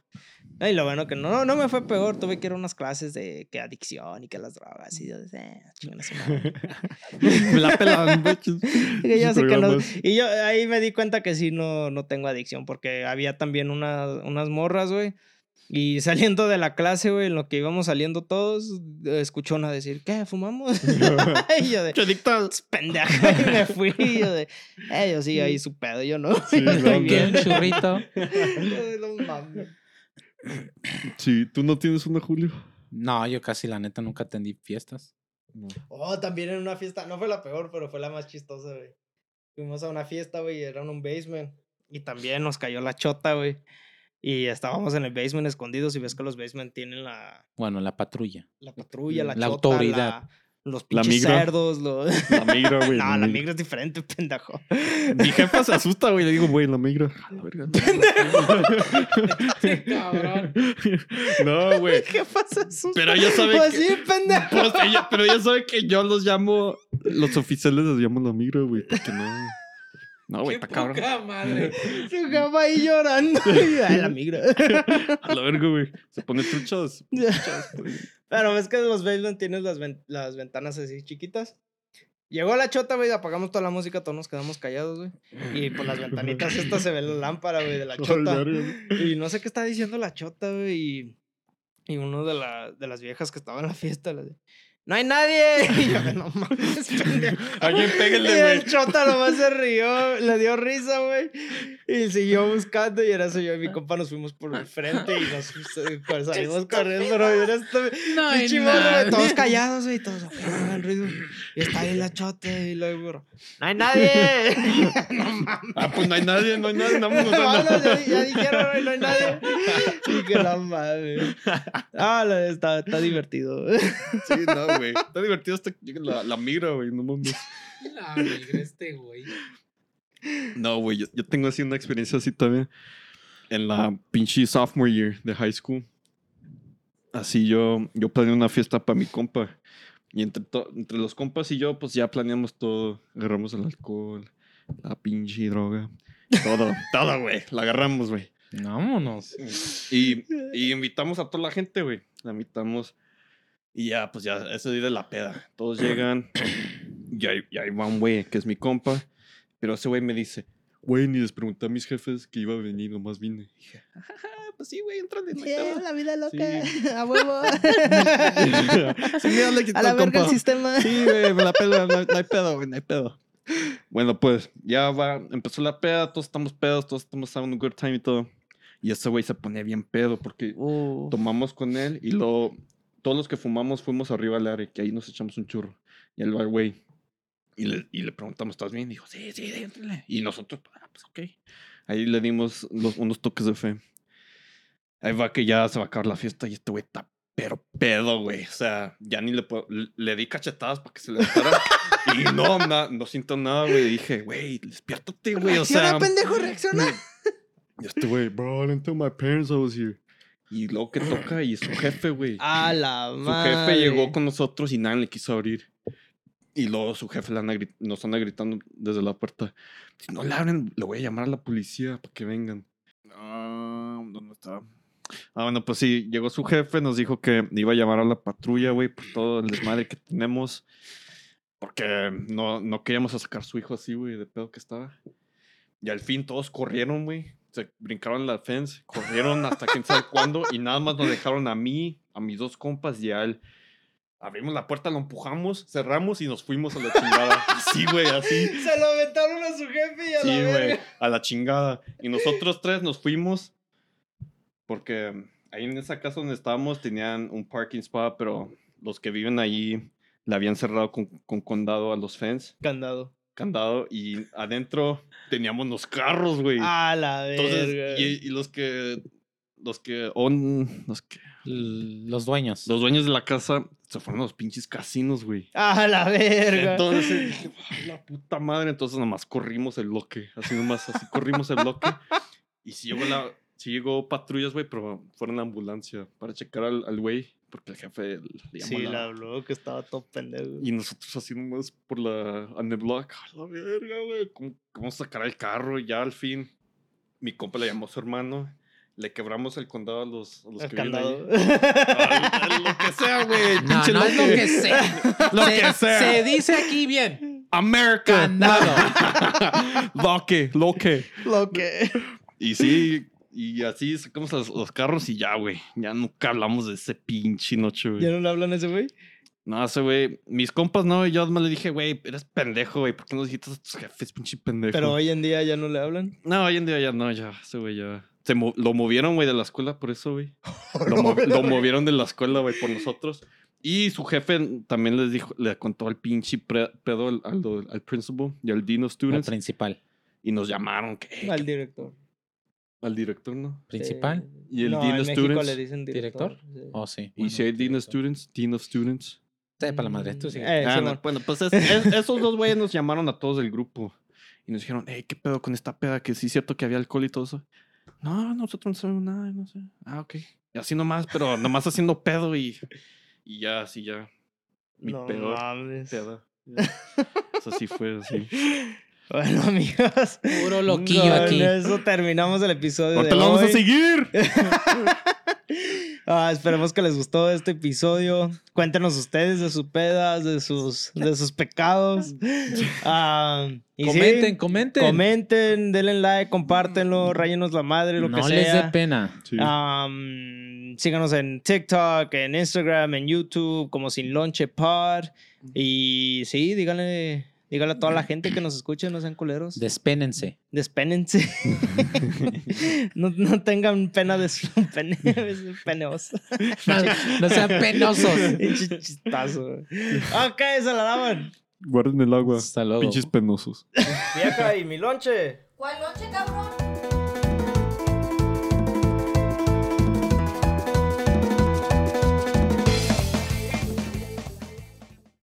Speaker 1: Y lo bueno que no, no, no me fue peor. Tuve que ir a unas clases de que adicción y que las drogas. Y yo, eh.
Speaker 3: Me la bitches.
Speaker 1: Dije, yo
Speaker 3: Esos
Speaker 1: sé que no. Y yo ahí me di cuenta que sí no, no tengo adicción, porque había también una- unas morras, güey. Y saliendo de la clase, güey, en lo que íbamos saliendo todos, eh, escuchó una decir, ¿qué? ¿Fumamos? y yo de, pendeja, y me fui. Y yo de, eh, yo sí, ahí su pedo, yo no.
Speaker 3: Sí,
Speaker 1: Yo
Speaker 3: no, no.
Speaker 1: Bien.
Speaker 4: Churrito.
Speaker 1: "No mames".
Speaker 3: Sí, ¿tú no tienes una, Julio?
Speaker 4: No, yo casi la neta nunca atendí fiestas.
Speaker 1: Oh, también en una fiesta, no fue la peor, pero fue la más chistosa, güey. Fuimos a una fiesta, güey, era en un basement. Y también nos cayó la chota, güey. Y estábamos en el basement escondidos y ves que los basement tienen la,
Speaker 4: Bueno, la patrulla.
Speaker 1: la patrulla, la,
Speaker 4: La
Speaker 1: chota,
Speaker 4: autoridad.
Speaker 1: la- los pinches cerdos, los...
Speaker 3: La migra, güey.
Speaker 1: no, la migra es diferente, pendejo.
Speaker 3: Mi jefa se asusta, güey. Le digo, güey, la migra. A la verga.
Speaker 4: cabrón.
Speaker 3: No, güey.
Speaker 1: ¿Qué pasa? eso?
Speaker 3: Pero ella sabe
Speaker 1: Pues
Speaker 3: que...
Speaker 1: sí, pendejo.
Speaker 3: Pues ella, pero ella sabe que yo los llamo... Los oficiales los llamo la migra, güey. Porque no... No, güey, está cabrón.
Speaker 4: poca madre.
Speaker 1: Su jefa ahí llorando. Ay, la migra.
Speaker 3: A la verga, güey. Se pone güey.
Speaker 1: Pero ves que los basement tienes las, ven- las ventanas así chiquitas. Llegó la chota, güey, apagamos toda la música, todos nos quedamos callados, güey. Y por las ventanitas estas se ve la lámpara, güey, de la chota. Y no sé qué está diciendo la chota, güey. Y, y uno de, la, de las viejas que estaba en la fiesta le dice, ¡No hay nadie! Y yo, no mames, pendejo.
Speaker 3: Alguien péguenle,
Speaker 1: Y el
Speaker 3: güey.
Speaker 1: chota nomás se rió, le dio risa, güey. Y siguió buscando. Y era eso yo y mi compa nos fuimos por el frente y nos eh, pues, salimos corriendo. Pero era este
Speaker 4: No hay
Speaker 1: güey, todos callados, güey. Todos, "Ok, no hagan ruido. Y está ahí la chota y luego, ¡No hay nadie! no mames.
Speaker 3: Ah, pues no hay nadie, no hay nadie. Vámonos,
Speaker 1: Vámonos,
Speaker 3: vámonos.
Speaker 1: ya, ya dijeron, güey, no hay nadie. Y que no mames. Ah, la- está, está divertido.
Speaker 3: Sí, no, güey. Está divertido hasta que llegue la, la migra, güey. No mames.
Speaker 4: La migra este güey.
Speaker 3: No, güey. Yo, yo tengo así una experiencia así también. En la pinche sophomore year de high school. Así yo, yo planeé una fiesta para mi compa. Y entre, entre los compas y yo, pues ya planeamos todo. Agarramos el alcohol, la pinche droga. Todo, todo, güey. La agarramos, güey.
Speaker 4: Vámonos.
Speaker 3: Y, y invitamos a toda la gente, güey. La invitamos. Y ya, pues ya, ese día de la peda. Todos llegan. Y ahí, y ahí va un güey, que es mi compa. Pero ese güey me dice, güey, ni les pregunté a mis jefes que iba a venir, nomás vine. Y dije, "Ah, pues sí, güey, entrale. no hay pedo".
Speaker 1: la vida loca.
Speaker 3: Sí.
Speaker 1: A huevo.
Speaker 3: Sí, mira, le quitó
Speaker 1: A la verga el sistema.
Speaker 3: Sí, güey, me la pela, no, no hay pedo, güey, no hay pedo. Bueno, pues ya va, empezó la peda, todos estamos pedos, todos estamos having a good time y todo. Y ese güey se ponía bien pedo porque tomamos con él y luego todos los que fumamos fuimos arriba al área, que ahí nos echamos un churro. Y va, güey. Y le, y le preguntamos, ¿estás bien? dijo, sí, sí, déjale. Y nosotros, ah, pues ok. Ahí le dimos los, unos toques de fe. Ahí va que ya se va a acabar la fiesta y este güey está pero pedo, güey. O sea, ya ni le puedo. Le, le di cachetadas para que se levantara. y no, na- no siento nada, güey. Dije, güey, despiértate, güey. O sea.
Speaker 1: pendejo, reacciona.
Speaker 3: Y este güey, bro, I didn't tell my parents I was here. Y luego que toca y su jefe, güey.
Speaker 1: A la
Speaker 3: Su
Speaker 1: madre.
Speaker 3: jefe llegó con nosotros y nadie le quiso abrir. Y luego su jefe le anda nos anda gritando desde la puerta. Si no le abren, le voy a llamar a la policía para que vengan. Ah, ¿Dónde está? Ah, bueno, pues sí, llegó su jefe, nos dijo que iba a llamar a la patrulla, güey, por todo el desmadre que tenemos. Porque no, no queríamos a sacar su hijo así, güey, de pedo que estaba. Y al fin todos corrieron, güey. Se brincaron la fence, corrieron hasta quién sabe cuándo y nada más nos dejaron a mí, a mis dos compas y a él. Abrimos la puerta, lo empujamos, cerramos y nos fuimos a la chingada. Así, güey, así.
Speaker 1: Se lo aventaron a su jefe y a
Speaker 3: Sí,
Speaker 1: la
Speaker 3: güey,
Speaker 1: verga.
Speaker 3: a la chingada. Y nosotros tres nos fuimos porque ahí en esa casa donde estábamos tenían un parking spot, pero los que viven ahí le habían cerrado con, con condado a los fans,
Speaker 1: Candado.
Speaker 3: Candado, y adentro teníamos los carros, güey.
Speaker 1: A la verga.
Speaker 3: Entonces, y, y los que, los que, los que,
Speaker 4: Los dueños.
Speaker 3: los dueños de la casa se fueron a los pinches casinos, güey.
Speaker 1: A la verga.
Speaker 3: Entonces dije, "Ay, la puta madre. Entonces nomás corrimos el bloque. Así nomás, así corrimos el bloque. Y si llegó la, sí llegó patrullas, güey, pero fueron la ambulancia para checar al al güey. Porque el jefe le llamó
Speaker 1: Sí,
Speaker 3: la-
Speaker 1: la habló que estaba todo pendejo.
Speaker 3: Y nosotros así nomás por la, on the block. A la verga, güey. ¿Cómo, ¿Cómo sacar el carro? Y ya al fin, mi compa le llamó a su hermano. Le quebramos el condado a los, a los
Speaker 1: El
Speaker 3: que viven
Speaker 1: candado.
Speaker 3: ahí. Al- lo que sea, güey.
Speaker 4: No, es lo que sea.
Speaker 3: Lo
Speaker 4: se,
Speaker 3: que sea.
Speaker 4: se dice aquí bien.
Speaker 3: America.
Speaker 4: Candado.
Speaker 3: Loque, loque.
Speaker 1: Lo que.
Speaker 3: Y sí, y así sacamos los, los carros y ya, güey. Ya nunca hablamos de ese pinche noche,
Speaker 1: ¿Ya
Speaker 3: güey.
Speaker 1: no le hablan a ese güey?
Speaker 3: No, ese güey. Mis compas no, y yo más le dije, güey, eres pendejo, güey. ¿Por qué no dijiste a tus jefes, pinche pendejo?
Speaker 1: Pero hoy en día ya no le hablan.
Speaker 3: No, hoy en día ya no, ya, ese güey ya. Se mo- lo movieron, güey, de la escuela por eso, güey. Lo, mo- lo movieron de la escuela, güey, por nosotros. Y su jefe también les dijo, le contó al pinche pedo al, al, al principal y al
Speaker 4: El
Speaker 3: students.
Speaker 4: principal.
Speaker 3: Y nos llamaron, que,
Speaker 1: Al director.
Speaker 3: Al director, ¿no?
Speaker 4: ¿Principal?
Speaker 1: Sí.
Speaker 3: Y el
Speaker 1: no,
Speaker 3: Dean of Students.
Speaker 1: le dicen director.
Speaker 4: ¿Director?
Speaker 1: sí.
Speaker 4: Oh, sí.
Speaker 3: Y
Speaker 4: Bueno,
Speaker 3: si hay Dean of. Students, Dean of Students.
Speaker 4: Sepa la madre. Tú sigue.
Speaker 1: Eh,
Speaker 3: Ah,
Speaker 1: Simón.
Speaker 3: no, bueno, pues es- es- esos dos güeyes nos llamaron a todos del grupo y nos dijeron, hey, ¿qué pedo con esta peda? Que sí es cierto que había alcohol y todo eso. No, nosotros no sabemos nada, no sé. Ah, ok. Y así nomás, pero nomás haciendo pedo y, y ya, así ya. Mi
Speaker 1: no
Speaker 3: peor
Speaker 1: mames.
Speaker 3: peda. Eso sí fue así.
Speaker 1: Bueno, amigos.
Speaker 4: Puro loquillo
Speaker 1: con
Speaker 4: aquí.
Speaker 1: eso terminamos el episodio
Speaker 3: ¡No
Speaker 1: de
Speaker 3: te lo vamos a seguir!
Speaker 1: Ah, esperemos que les gustó este episodio. Cuéntenos ustedes de sus pedas, de sus, de sus pecados. Ah, y sí,
Speaker 4: Comenten, comenten.
Speaker 1: comenten, denle like, compártenlo, rayenos la madre, lo
Speaker 4: no
Speaker 1: que
Speaker 4: les dé
Speaker 1: sea.
Speaker 4: pena.
Speaker 3: Sí.
Speaker 1: Am, síganos en TikTok, en Instagram, en YouTube, como Sin Lonche Pod. Y sí, díganle, díganle a toda la gente que nos escuche, no sean culeros.
Speaker 4: Despénense.
Speaker 1: Despénense. no, no tengan pena de su pene. Es peneoso.
Speaker 4: No, no sean penosos.
Speaker 1: Chistazo. Ok, se la daban.
Speaker 3: Guarden el agua.
Speaker 4: Hasta luego.
Speaker 3: Pinches penosos.
Speaker 1: Vieja y mi lonche.
Speaker 2: ¿Cuál noche, cabrón?